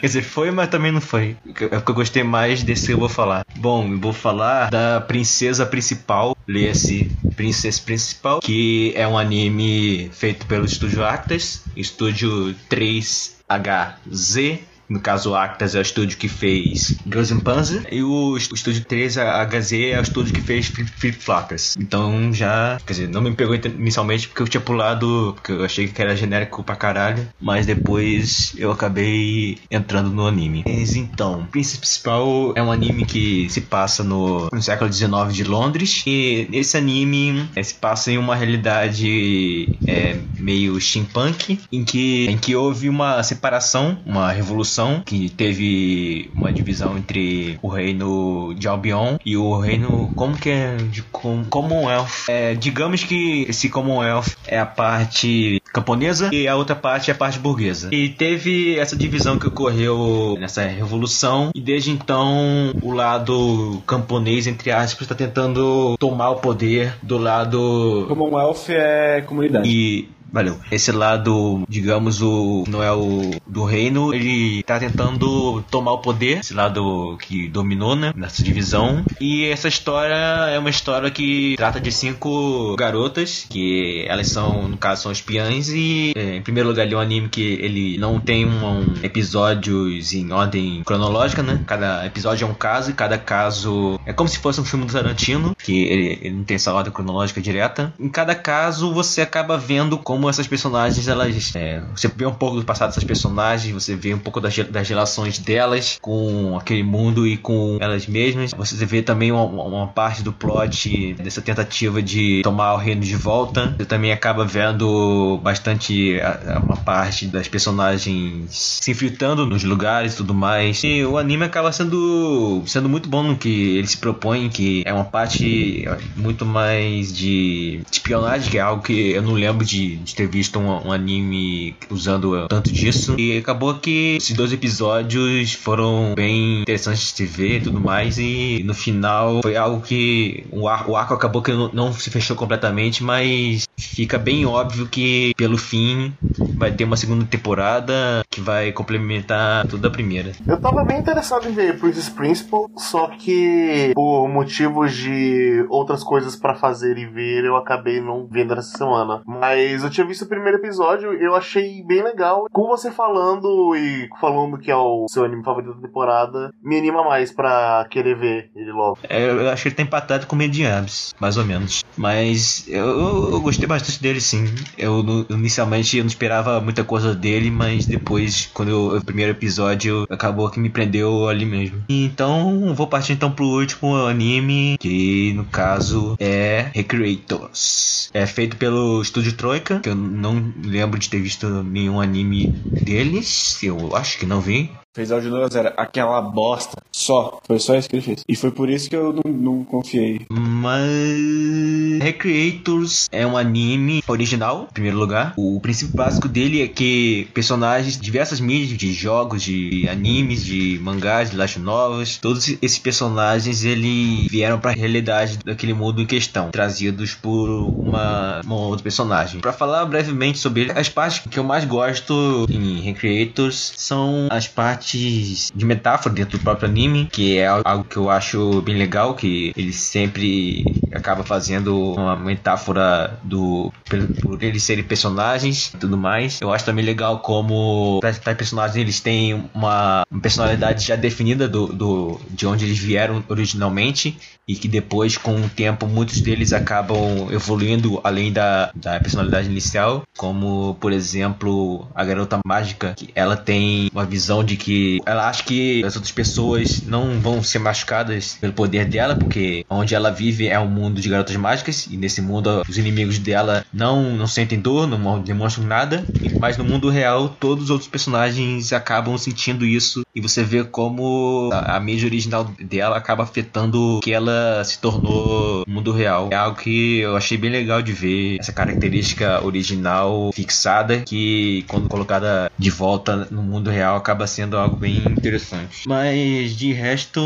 E: Quer dizer, foi, mas também não foi. É porque eu gostei mais desse eu vou falar. Bom, eu vou falar da princesa principal, leia-se Princess Principal, que é um anime feito pelo estúdio Actas, estúdio 3HZ. No caso, o Actas é o estúdio que fez in Panzer. E o est- o estúdio 3HZ é o estúdio que fez Flip Floppers. Então já. Quer dizer, não me pegou inicialmente porque eu tinha pulado. Porque eu achei que era genérico pra caralho. Mas depois eu acabei entrando no anime. Mas então, Príncipe Principal é um anime que se passa no, no século XIX de Londres. E esse anime eh, se passa em uma realidade é, meio steampunk. Em que, em que houve uma separação, uma revolução. Que teve uma divisão entre o reino de Albion e o reino. Como que é? De Com- Commonwealth. É, digamos que esse Commonwealth é a parte camponesa e a outra parte é a parte burguesa. E teve essa divisão que ocorreu nessa revolução e desde então o lado camponês, entre aspas, está tentando tomar o poder do lado
D: Commonwealth é comunidade.
E: e valeu. Esse lado, digamos, o o do reino, ele tá tentando tomar o poder, esse lado que dominou, né, nessa divisão. E essa história é uma história que trata de cinco garotas, que elas são, no caso, são espiãs e é, em primeiro lugar ele é um anime que ele não tem um, um episódios em ordem cronológica, né? Cada episódio é um caso e cada caso é como se fosse um filme do Tarantino, que ele, ele não tem essa ordem cronológica direta. Em cada caso você acaba vendo como como essas personagens, elas. é, você vê um pouco do passado dessas personagens, você vê um pouco das, das relações delas com aquele mundo e com elas mesmas. Você vê também uma, uma parte do plot dessa tentativa de tomar o reino de volta. Você também acaba vendo bastante a- a- uma parte das personagens se infiltrando nos lugares e tudo mais. E o anime acaba sendo, sendo muito bom no que ele se propõe, que é uma parte muito mais de espionagem, que é algo que eu não lembro de, de ter visto um, um anime usando tanto disso. E acabou que esses dois episódios foram bem interessantes de ver e tudo mais. E no final foi algo que o arco, o arco acabou que não, não se fechou completamente, mas fica bem óbvio que pelo fim vai ter uma segunda temporada que vai complementar toda a primeira.
A: Eu tava bem interessado em ver Princess Principal, só que por motivos de outras coisas pra fazer e ver, eu acabei não vendo essa semana. Mas eu tinha visto o primeiro episódio, eu achei bem legal. Com você falando e falando que é o seu anime favorito da temporada, me anima mais pra querer ver ele logo.
E: É, eu acho que ele tá empatado com Mediabs, mais ou menos. Mas eu, eu- gostei bastante dele, sim. Eu inicialmente eu não esperava muita coisa dele, mas depois, quando eu, o primeiro episódio acabou que me prendeu ali mesmo. Então, vou partir então pro último anime, que no caso é Recreators. É feito pelo Estúdio Troika, que eu não lembro de ter visto nenhum anime deles. Eu acho que não vi.
D: Fez áudio no zero, aquela bosta. Só. Foi só isso que ele fez. E foi por isso que eu não, não confiei.
E: Mas Recreators é um anime original, em primeiro lugar. O princípio básico dele é que personagens de diversas mídias, de jogos, de animes, de mangás, de light novels, todos esses personagens ele vieram para a realidade daquele mundo em questão, trazidos por uma, uma outra personagem. Para falar brevemente sobre ele, as partes que eu mais gosto em Recreators são as partes de metáfora dentro do próprio anime, que é algo que eu acho bem legal, que ele sempre acaba fazendo uma metáfora do por, eles serem personagens e tudo mais. Eu acho também legal como tais personagens eles têm uma, uma personalidade já definida do, do de onde eles vieram originalmente e que depois com o tempo muitos deles acabam evoluindo além da, da personalidade inicial, como por exemplo a garota mágica, que ela tem uma visão de que ela acha que as outras pessoas não vão ser machucadas pelo poder dela, porque onde ela vive é um mundo de garotas mágicas e nesse mundo os inimigos dela não, não sentem dor, não demonstram nada, mas no mundo real todos os outros personagens acabam sentindo isso e você vê como a, a mídia original dela acaba afetando o que ela se tornou no mundo real. É algo que eu achei bem legal de ver essa característica original fixada que quando colocada de volta no mundo real acaba sendo algo bem interessante. Mas de resto,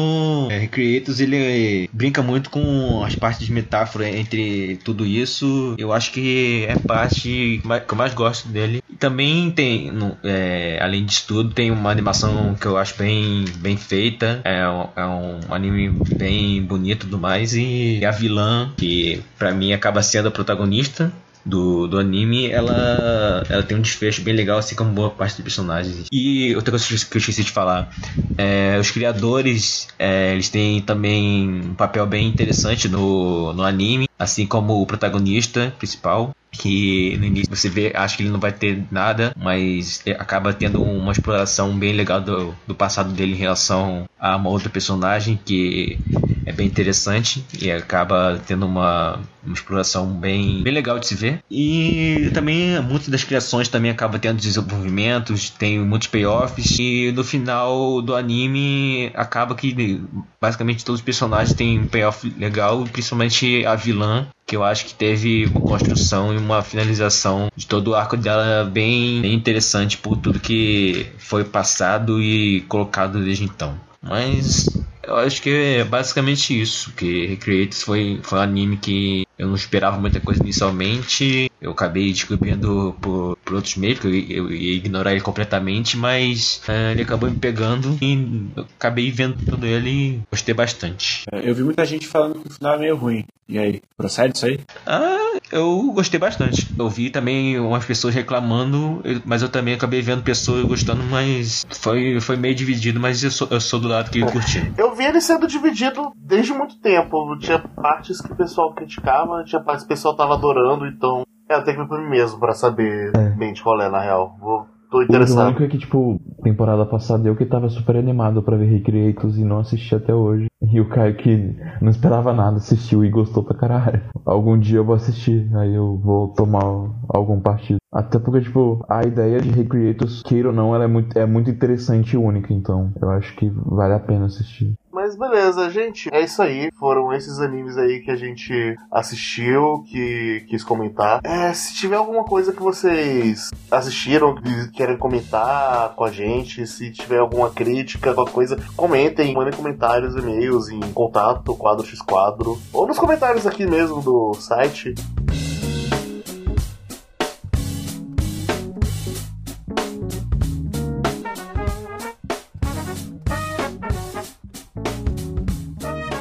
E: é, Recreators ele brinca muito com as partes de metáfora entre tudo isso. Eu acho que é parte que eu mais gosto dele. E também tem, no- é, além disso tudo, tem uma animação que eu acho bem, bem feita. É um, é um anime bem bonito e tudo mais. E a vilã, que pra mim acaba sendo a protagonista do, do anime, ela, ela tem um desfecho bem legal, assim como boa parte dos personagens. E outra coisa que eu esqueci de falar, é, os criadores, é, eles têm também um papel bem interessante no, no anime, assim como o protagonista principal. Que no início você vê, acha que ele não vai ter nada, mas acaba tendo uma exploração bem legal do, do passado dele em relação a uma outra personagem que é bem interessante e acaba tendo uma, uma exploração bem, bem legal de se ver. E também muitas das criações também acabam tendo desenvolvimentos, tem muitos payoffs e no final do anime acaba que basicamente todos os personagens têm um payoff legal, principalmente a vilã que eu acho que teve uma construção e uma finalização de todo o arco dela bem, bem interessante por tudo que foi passado e colocado desde então. Mas eu acho que é basicamente isso, que Recreators foi, foi um anime que eu não esperava muita coisa inicialmente, eu acabei descobrindo por, por outros meios, porque eu, eu ia ignorar ele completamente, mas é, ele acabou me pegando e eu acabei vendo todo ele e gostei bastante.
D: É, Eu vi muita gente falando que o final é meio ruim. E aí, procede isso aí?
E: Ah, eu gostei bastante. Eu vi também umas pessoas reclamando, eu- mas eu também acabei vendo pessoas gostando, mas foi, foi meio dividido, mas eu sou, eu sou do lado que curti.
A: Eu vi ele sendo dividido desde muito tempo. Tinha partes que o pessoal criticava, tinha partes que o pessoal tava adorando, então. É, eu tenho que ver por mim mesmo pra saber
C: É.
A: bem de qual é, na real. Vou, tô
C: O
A: interessado.
C: único é que, tipo, temporada passada eu que tava super animado pra ver Recreators e não assisti até hoje. E o Caio que não esperava nada, assistiu e gostou pra caralho. Algum dia eu vou assistir, aí eu vou tomar algum partido. Até porque, tipo, a ideia de Recreators, queira ou não, ela é muito, é muito interessante e única, então eu acho que vale a pena assistir.
A: Mas beleza, gente. É isso aí. Foram esses animes aí que a gente assistiu, que quis comentar. É, se tiver alguma coisa que vocês assistiram, que querem comentar com a gente, se tiver alguma crítica, qualquer coisa, comentem, mandem comentários, e-mails em contato, quadro x quadro, ou nos comentários aqui mesmo do site.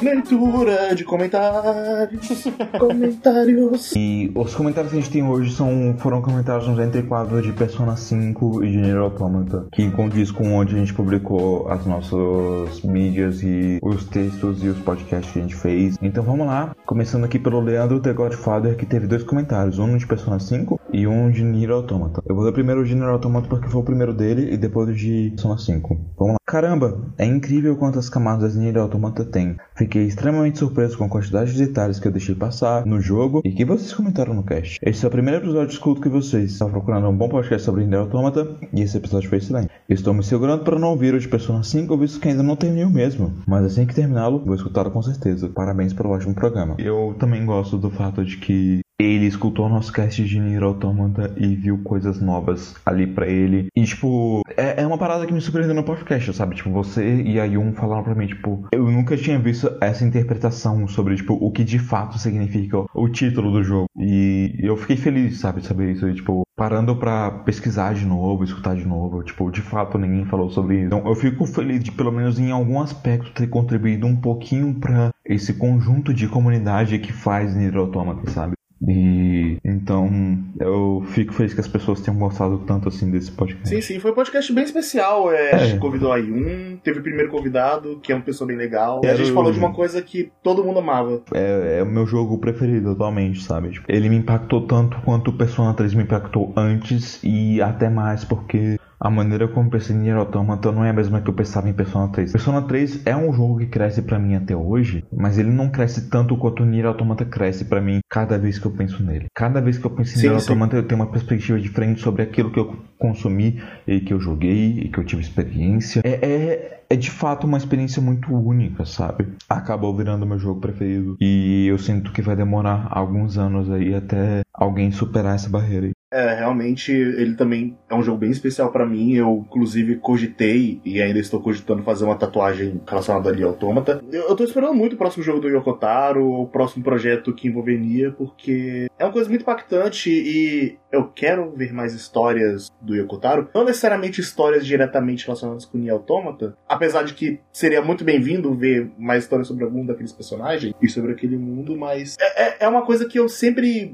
A: Leitura de comentários. comentários.
C: E os comentários que a gente tem hoje são, foram comentários nos entre quadros de Persona 5 e de Nier Automata, que condiz com onde a gente publicou as nossas mídias e os textos e os podcasts que a gente fez. Então vamos lá, começando aqui pelo Leandro The Godfather, que teve dois comentários, um de Persona 5 e um de Nier Automata. Eu vou ler primeiro o de Nier Automata porque foi o primeiro dele e depois o de Persona 5. Vamos lá. Caramba, é incrível quantas camadas Nier Automata tem. Fiquei extremamente surpreso com a quantidade de detalhes que eu deixei passar no jogo e que vocês comentaram no cast. Esse é o primeiro episódio escuto que vocês. Estava procurando um bom podcast sobre Nier Automata e esse episódio foi excelente. Estou me segurando para não ouvir o de Persona 5, visto que ainda não terminei o mesmo. Mas assim que terminá-lo, vou escutá-lo com certeza. Parabéns pelo ótimo programa. Eu também gosto do fato de que ele escutou nosso cast de Nier Automata e viu coisas novas ali pra ele. E, tipo, é, é uma parada que me surpreendeu no podcast, sabe? Tipo, você e a Yun falaram pra mim, tipo, eu nunca tinha visto essa interpretação sobre, tipo, o que de fato significa o, título do jogo. E eu fiquei feliz, sabe, de saber isso. E, tipo, parando pra pesquisar de novo, escutar de novo, tipo, de fato ninguém falou sobre isso. Então, eu fico feliz de, pelo menos em algum aspecto, ter contribuído um pouquinho pra esse conjunto de comunidade que faz Nier Automata, sabe? E então eu fico feliz que as pessoas tenham gostado tanto assim desse podcast.
A: Sim, sim, foi um podcast bem especial. É,
C: É.
A: A gente convidou aí um, teve o primeiro convidado, que é uma pessoa bem legal. E a gente falou de uma coisa que todo mundo amava.
C: É, é o meu jogo preferido atualmente, sabe? Tipo, ele me impactou tanto quanto o Persona 3 me impactou antes e até mais porque a maneira como pensei em Nier Automata não é a mesma que eu pensava em Persona 3. Persona 3 é um jogo que cresce pra mim até hoje, mas ele não cresce tanto quanto Nier Automata cresce pra mim cada vez que eu penso nele. Cada vez que eu penso em
A: Sim,
C: Nier
A: sim.
C: Automata eu tenho uma perspectiva diferente sobre aquilo que eu consumi e que eu joguei e que eu tive experiência. É, é, é de fato uma experiência muito única, sabe? Acabou virando meu jogo preferido e eu sinto que vai demorar alguns anos aí até alguém superar essa barreira. aí.
A: É, realmente ele também é um jogo bem especial pra mim. Eu, inclusive, cogitei e ainda estou cogitando fazer uma tatuagem relacionada ali ao Autômata. Eu, eu tô esperando muito o próximo jogo do Yokotaro, o próximo projeto que envolver Nia, porque é uma coisa muito impactante e eu quero ver mais histórias do Yokotaro. Não necessariamente histórias diretamente relacionadas com Nia Automata, apesar de que seria muito bem-vindo ver mais histórias sobre algum daqueles personagens e sobre aquele mundo, mas é, é- é uma coisa que eu sempre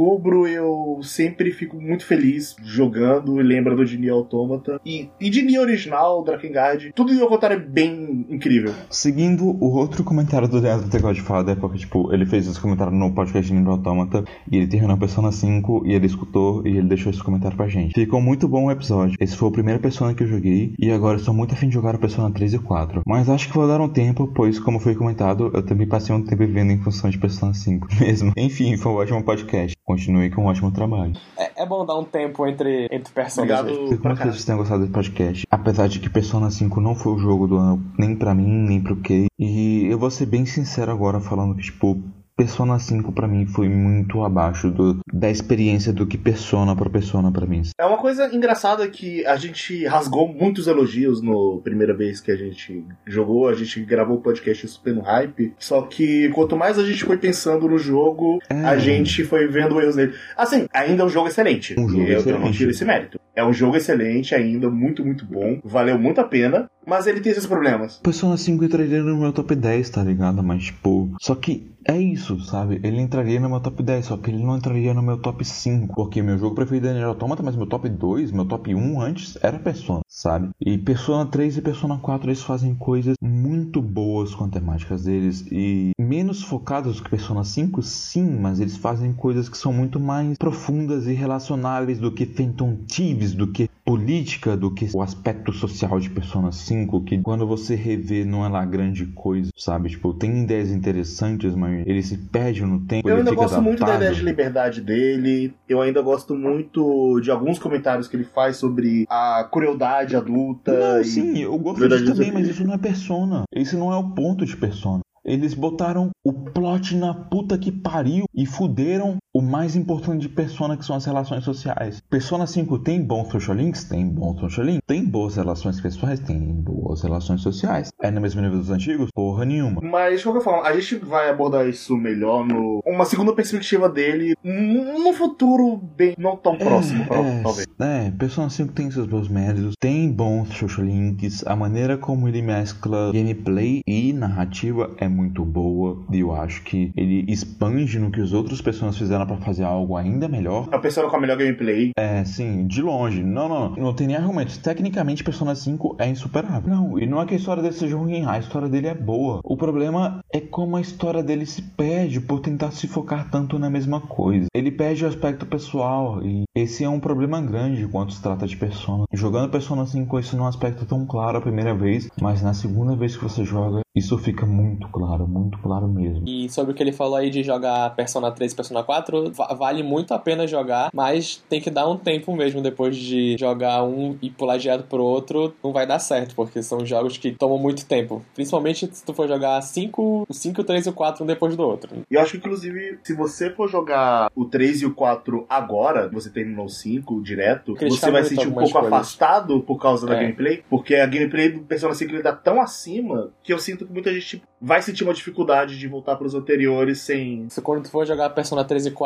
A: redescubro, eu sempre fico muito feliz jogando e lembrando de Nier Automata. E, e de Nier original, Drakengard, tudo em Yokotaro é bem incrível.
C: Seguindo o outro comentário do Leandro The Godfather, porque, tipo, ele fez esse comentário no podcast de Nier Automata, e ele terminou Persona 5, e ele escutou, e ele deixou esse comentário pra gente. Ficou muito bom o episódio. Esse foi a primeira Persona que eu joguei, e agora estou muito afim de jogar o Persona 3 e 4. Mas acho que vou dar um tempo, pois, como foi comentado, eu também passei um tempo vivendo em função de Persona 5 [LAUGHS] mesmo. Enfim, foi um ótimo podcast. Continue com um ótimo trabalho.
G: É, é bom dar um tempo entre, entre personagens.
A: Obrigado caralho.
C: que vocês tenham gostado desse podcast. Apesar de que Persona 5 não foi o jogo do ano, nem pra mim, nem pro Kay. E eu vou ser bem sincero agora, falando que, tipo, Persona 5 pra mim foi muito abaixo do, da experiência do que Persona pra Persona pra mim.
A: É uma coisa engraçada que a gente rasgou muitos elogios no primeira vez que a gente jogou, a gente gravou o podcast super no hype. Só que quanto mais a gente foi pensando no jogo,
C: É.
A: a gente foi vendo erros dele. Assim, ainda é um jogo excelente.
C: Um jogo
A: eu, eu não
C: excelente.
A: tiro esse mérito. É um jogo excelente ainda, muito, muito bom. Valeu muito a pena, mas ele tem esses problemas.
C: Persona 5 entraria no meu top 10, tá ligado? Mas, tipo, só que é isso, sabe? Ele entraria no meu top 10, só que ele não entraria no meu top 5. Porque meu jogo preferido é Nier Automata, mas meu top 2, meu top 1 antes era Persona. Sabe? E Persona 3 e Persona 4 eles fazem coisas muito boas com as temáticas deles e menos focadas do que Persona 5, sim, mas eles fazem coisas que são muito mais profundas e relacionáveis do que Phantom Thieves, do que política, do que o aspecto social de Persona 5, que quando você revê não é lá grande coisa, sabe? Tipo, tem ideias interessantes, mas ele se perde no tempo,
A: Eu ainda gosto muito da ideia de liberdade dele. Eu ainda gosto muito de alguns comentários que ele faz sobre a crueldade adulta.
C: Não,
A: e-
C: sim, eu gosto disso também, mas isso não é persona. Esse não é o ponto de persona. Eles botaram o plot na puta que pariu e fuderam o mais importante de Persona, que são as relações sociais. Persona 5 tem bons social links? Tem bons social links. Tem boas relações pessoais? Tem boas relações sociais. É no mesmo nível dos antigos? Porra nenhuma.
A: Mas, de qualquer forma, a gente vai abordar isso melhor no. Uma segunda perspectiva dele num futuro bem. não tão próximo, pro-
C: é,
A: talvez.
C: É, Persona 5 tem seus bons méritos, tem bons social links, a maneira como ele mescla gameplay e narrativa é muito boa, e eu acho que ele expande no que os outros pessoas fizeram pra fazer algo ainda melhor.
A: A pessoa com a melhor gameplay.
C: É, sim, de longe. Não, não, não tem nem argumentos. Tecnicamente, Persona 5 é insuperável. Não, e não é que a história dele seja ruim, a história dele é boa. O problema é como a história dele se perde por tentar se focar tanto na mesma coisa. Ele perde o aspecto pessoal, e esse é um problema grande quando se trata de Persona. Jogando Persona 5 isso não é um aspecto tão claro a primeira vez, mas na segunda vez que você joga, isso fica muito claro, muito claro mesmo.
G: E sobre o que ele falou aí de jogar Persona 3 e Persona 4, va- vale muito a pena jogar, mas tem que dar um tempo mesmo depois de jogar um e pular direto pro outro, não vai dar certo, porque são jogos que tomam muito tempo. Principalmente se tu for jogar 5, o 5, o 3 e o 4 um depois do outro.
A: E eu acho que, inclusive, se você for jogar o 3 e o 4 agora, você terminou o 5 direto, você vai sentir um pouco
G: coisas.
A: afastado por causa da
G: É.
A: gameplay, porque a gameplay do Persona 5 ele tá tão acima que eu sinto que muita gente vai sentir uma dificuldade de voltar pros anteriores sem.
G: Se quando tu for jogar Persona 3 e 4,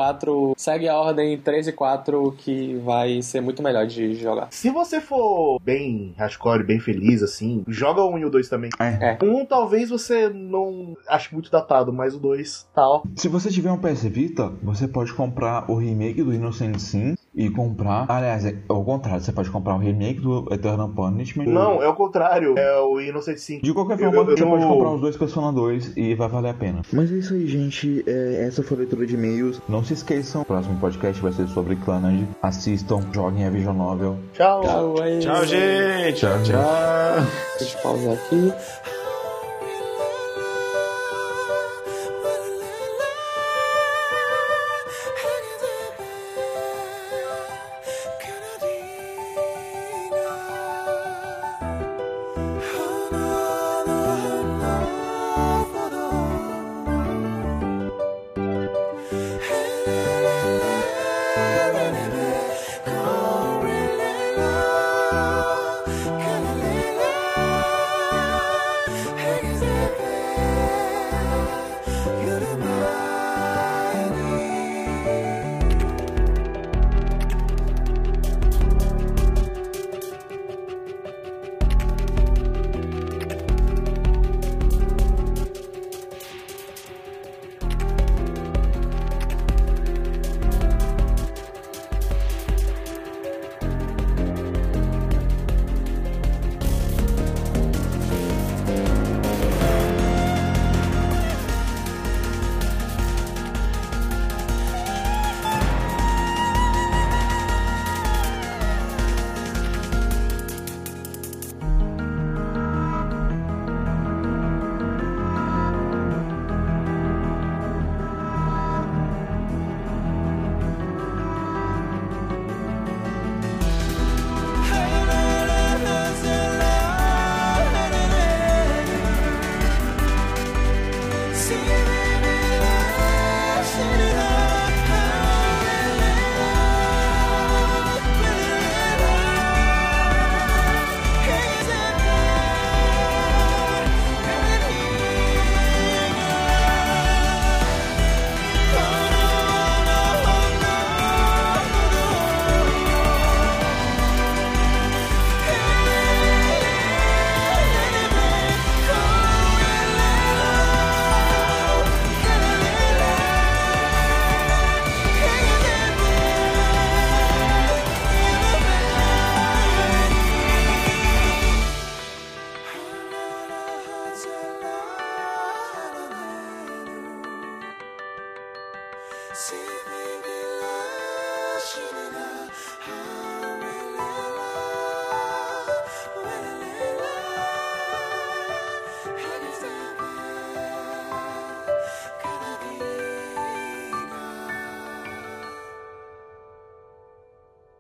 G: segue a ordem 3 e 4 que vai ser muito melhor de jogar.
A: Se você for bem hardcore, bem feliz, assim, joga o 1 e o 2 também.
C: É.
A: Um talvez você não ache muito datado, mas o 2 tal.
C: Se você tiver um PS Vita, você pode comprar o remake do Innocent Sim e comprar. Aliás, é ao contrário, você pode comprar o remake do Eternal Punishment.
A: Não, é o contrário. É o Innocent 5.
C: De qualquer
A: Eu-
C: forma,
A: eu-
C: você
A: eu-
C: pode comprar os dois Persona 2 e vai valer a pena. Mas é isso aí, gente. É, essa foi a leitura de e-mails. Não se esqueçam, o próximo podcast vai ser sobre Clannad. Assistam, joguem a Vision Novel.
A: Tchau.
G: Tchau, aí.
D: Tchau, gente.
C: Tchau, gente.
D: Tchau.
G: Deixa eu pausar aqui.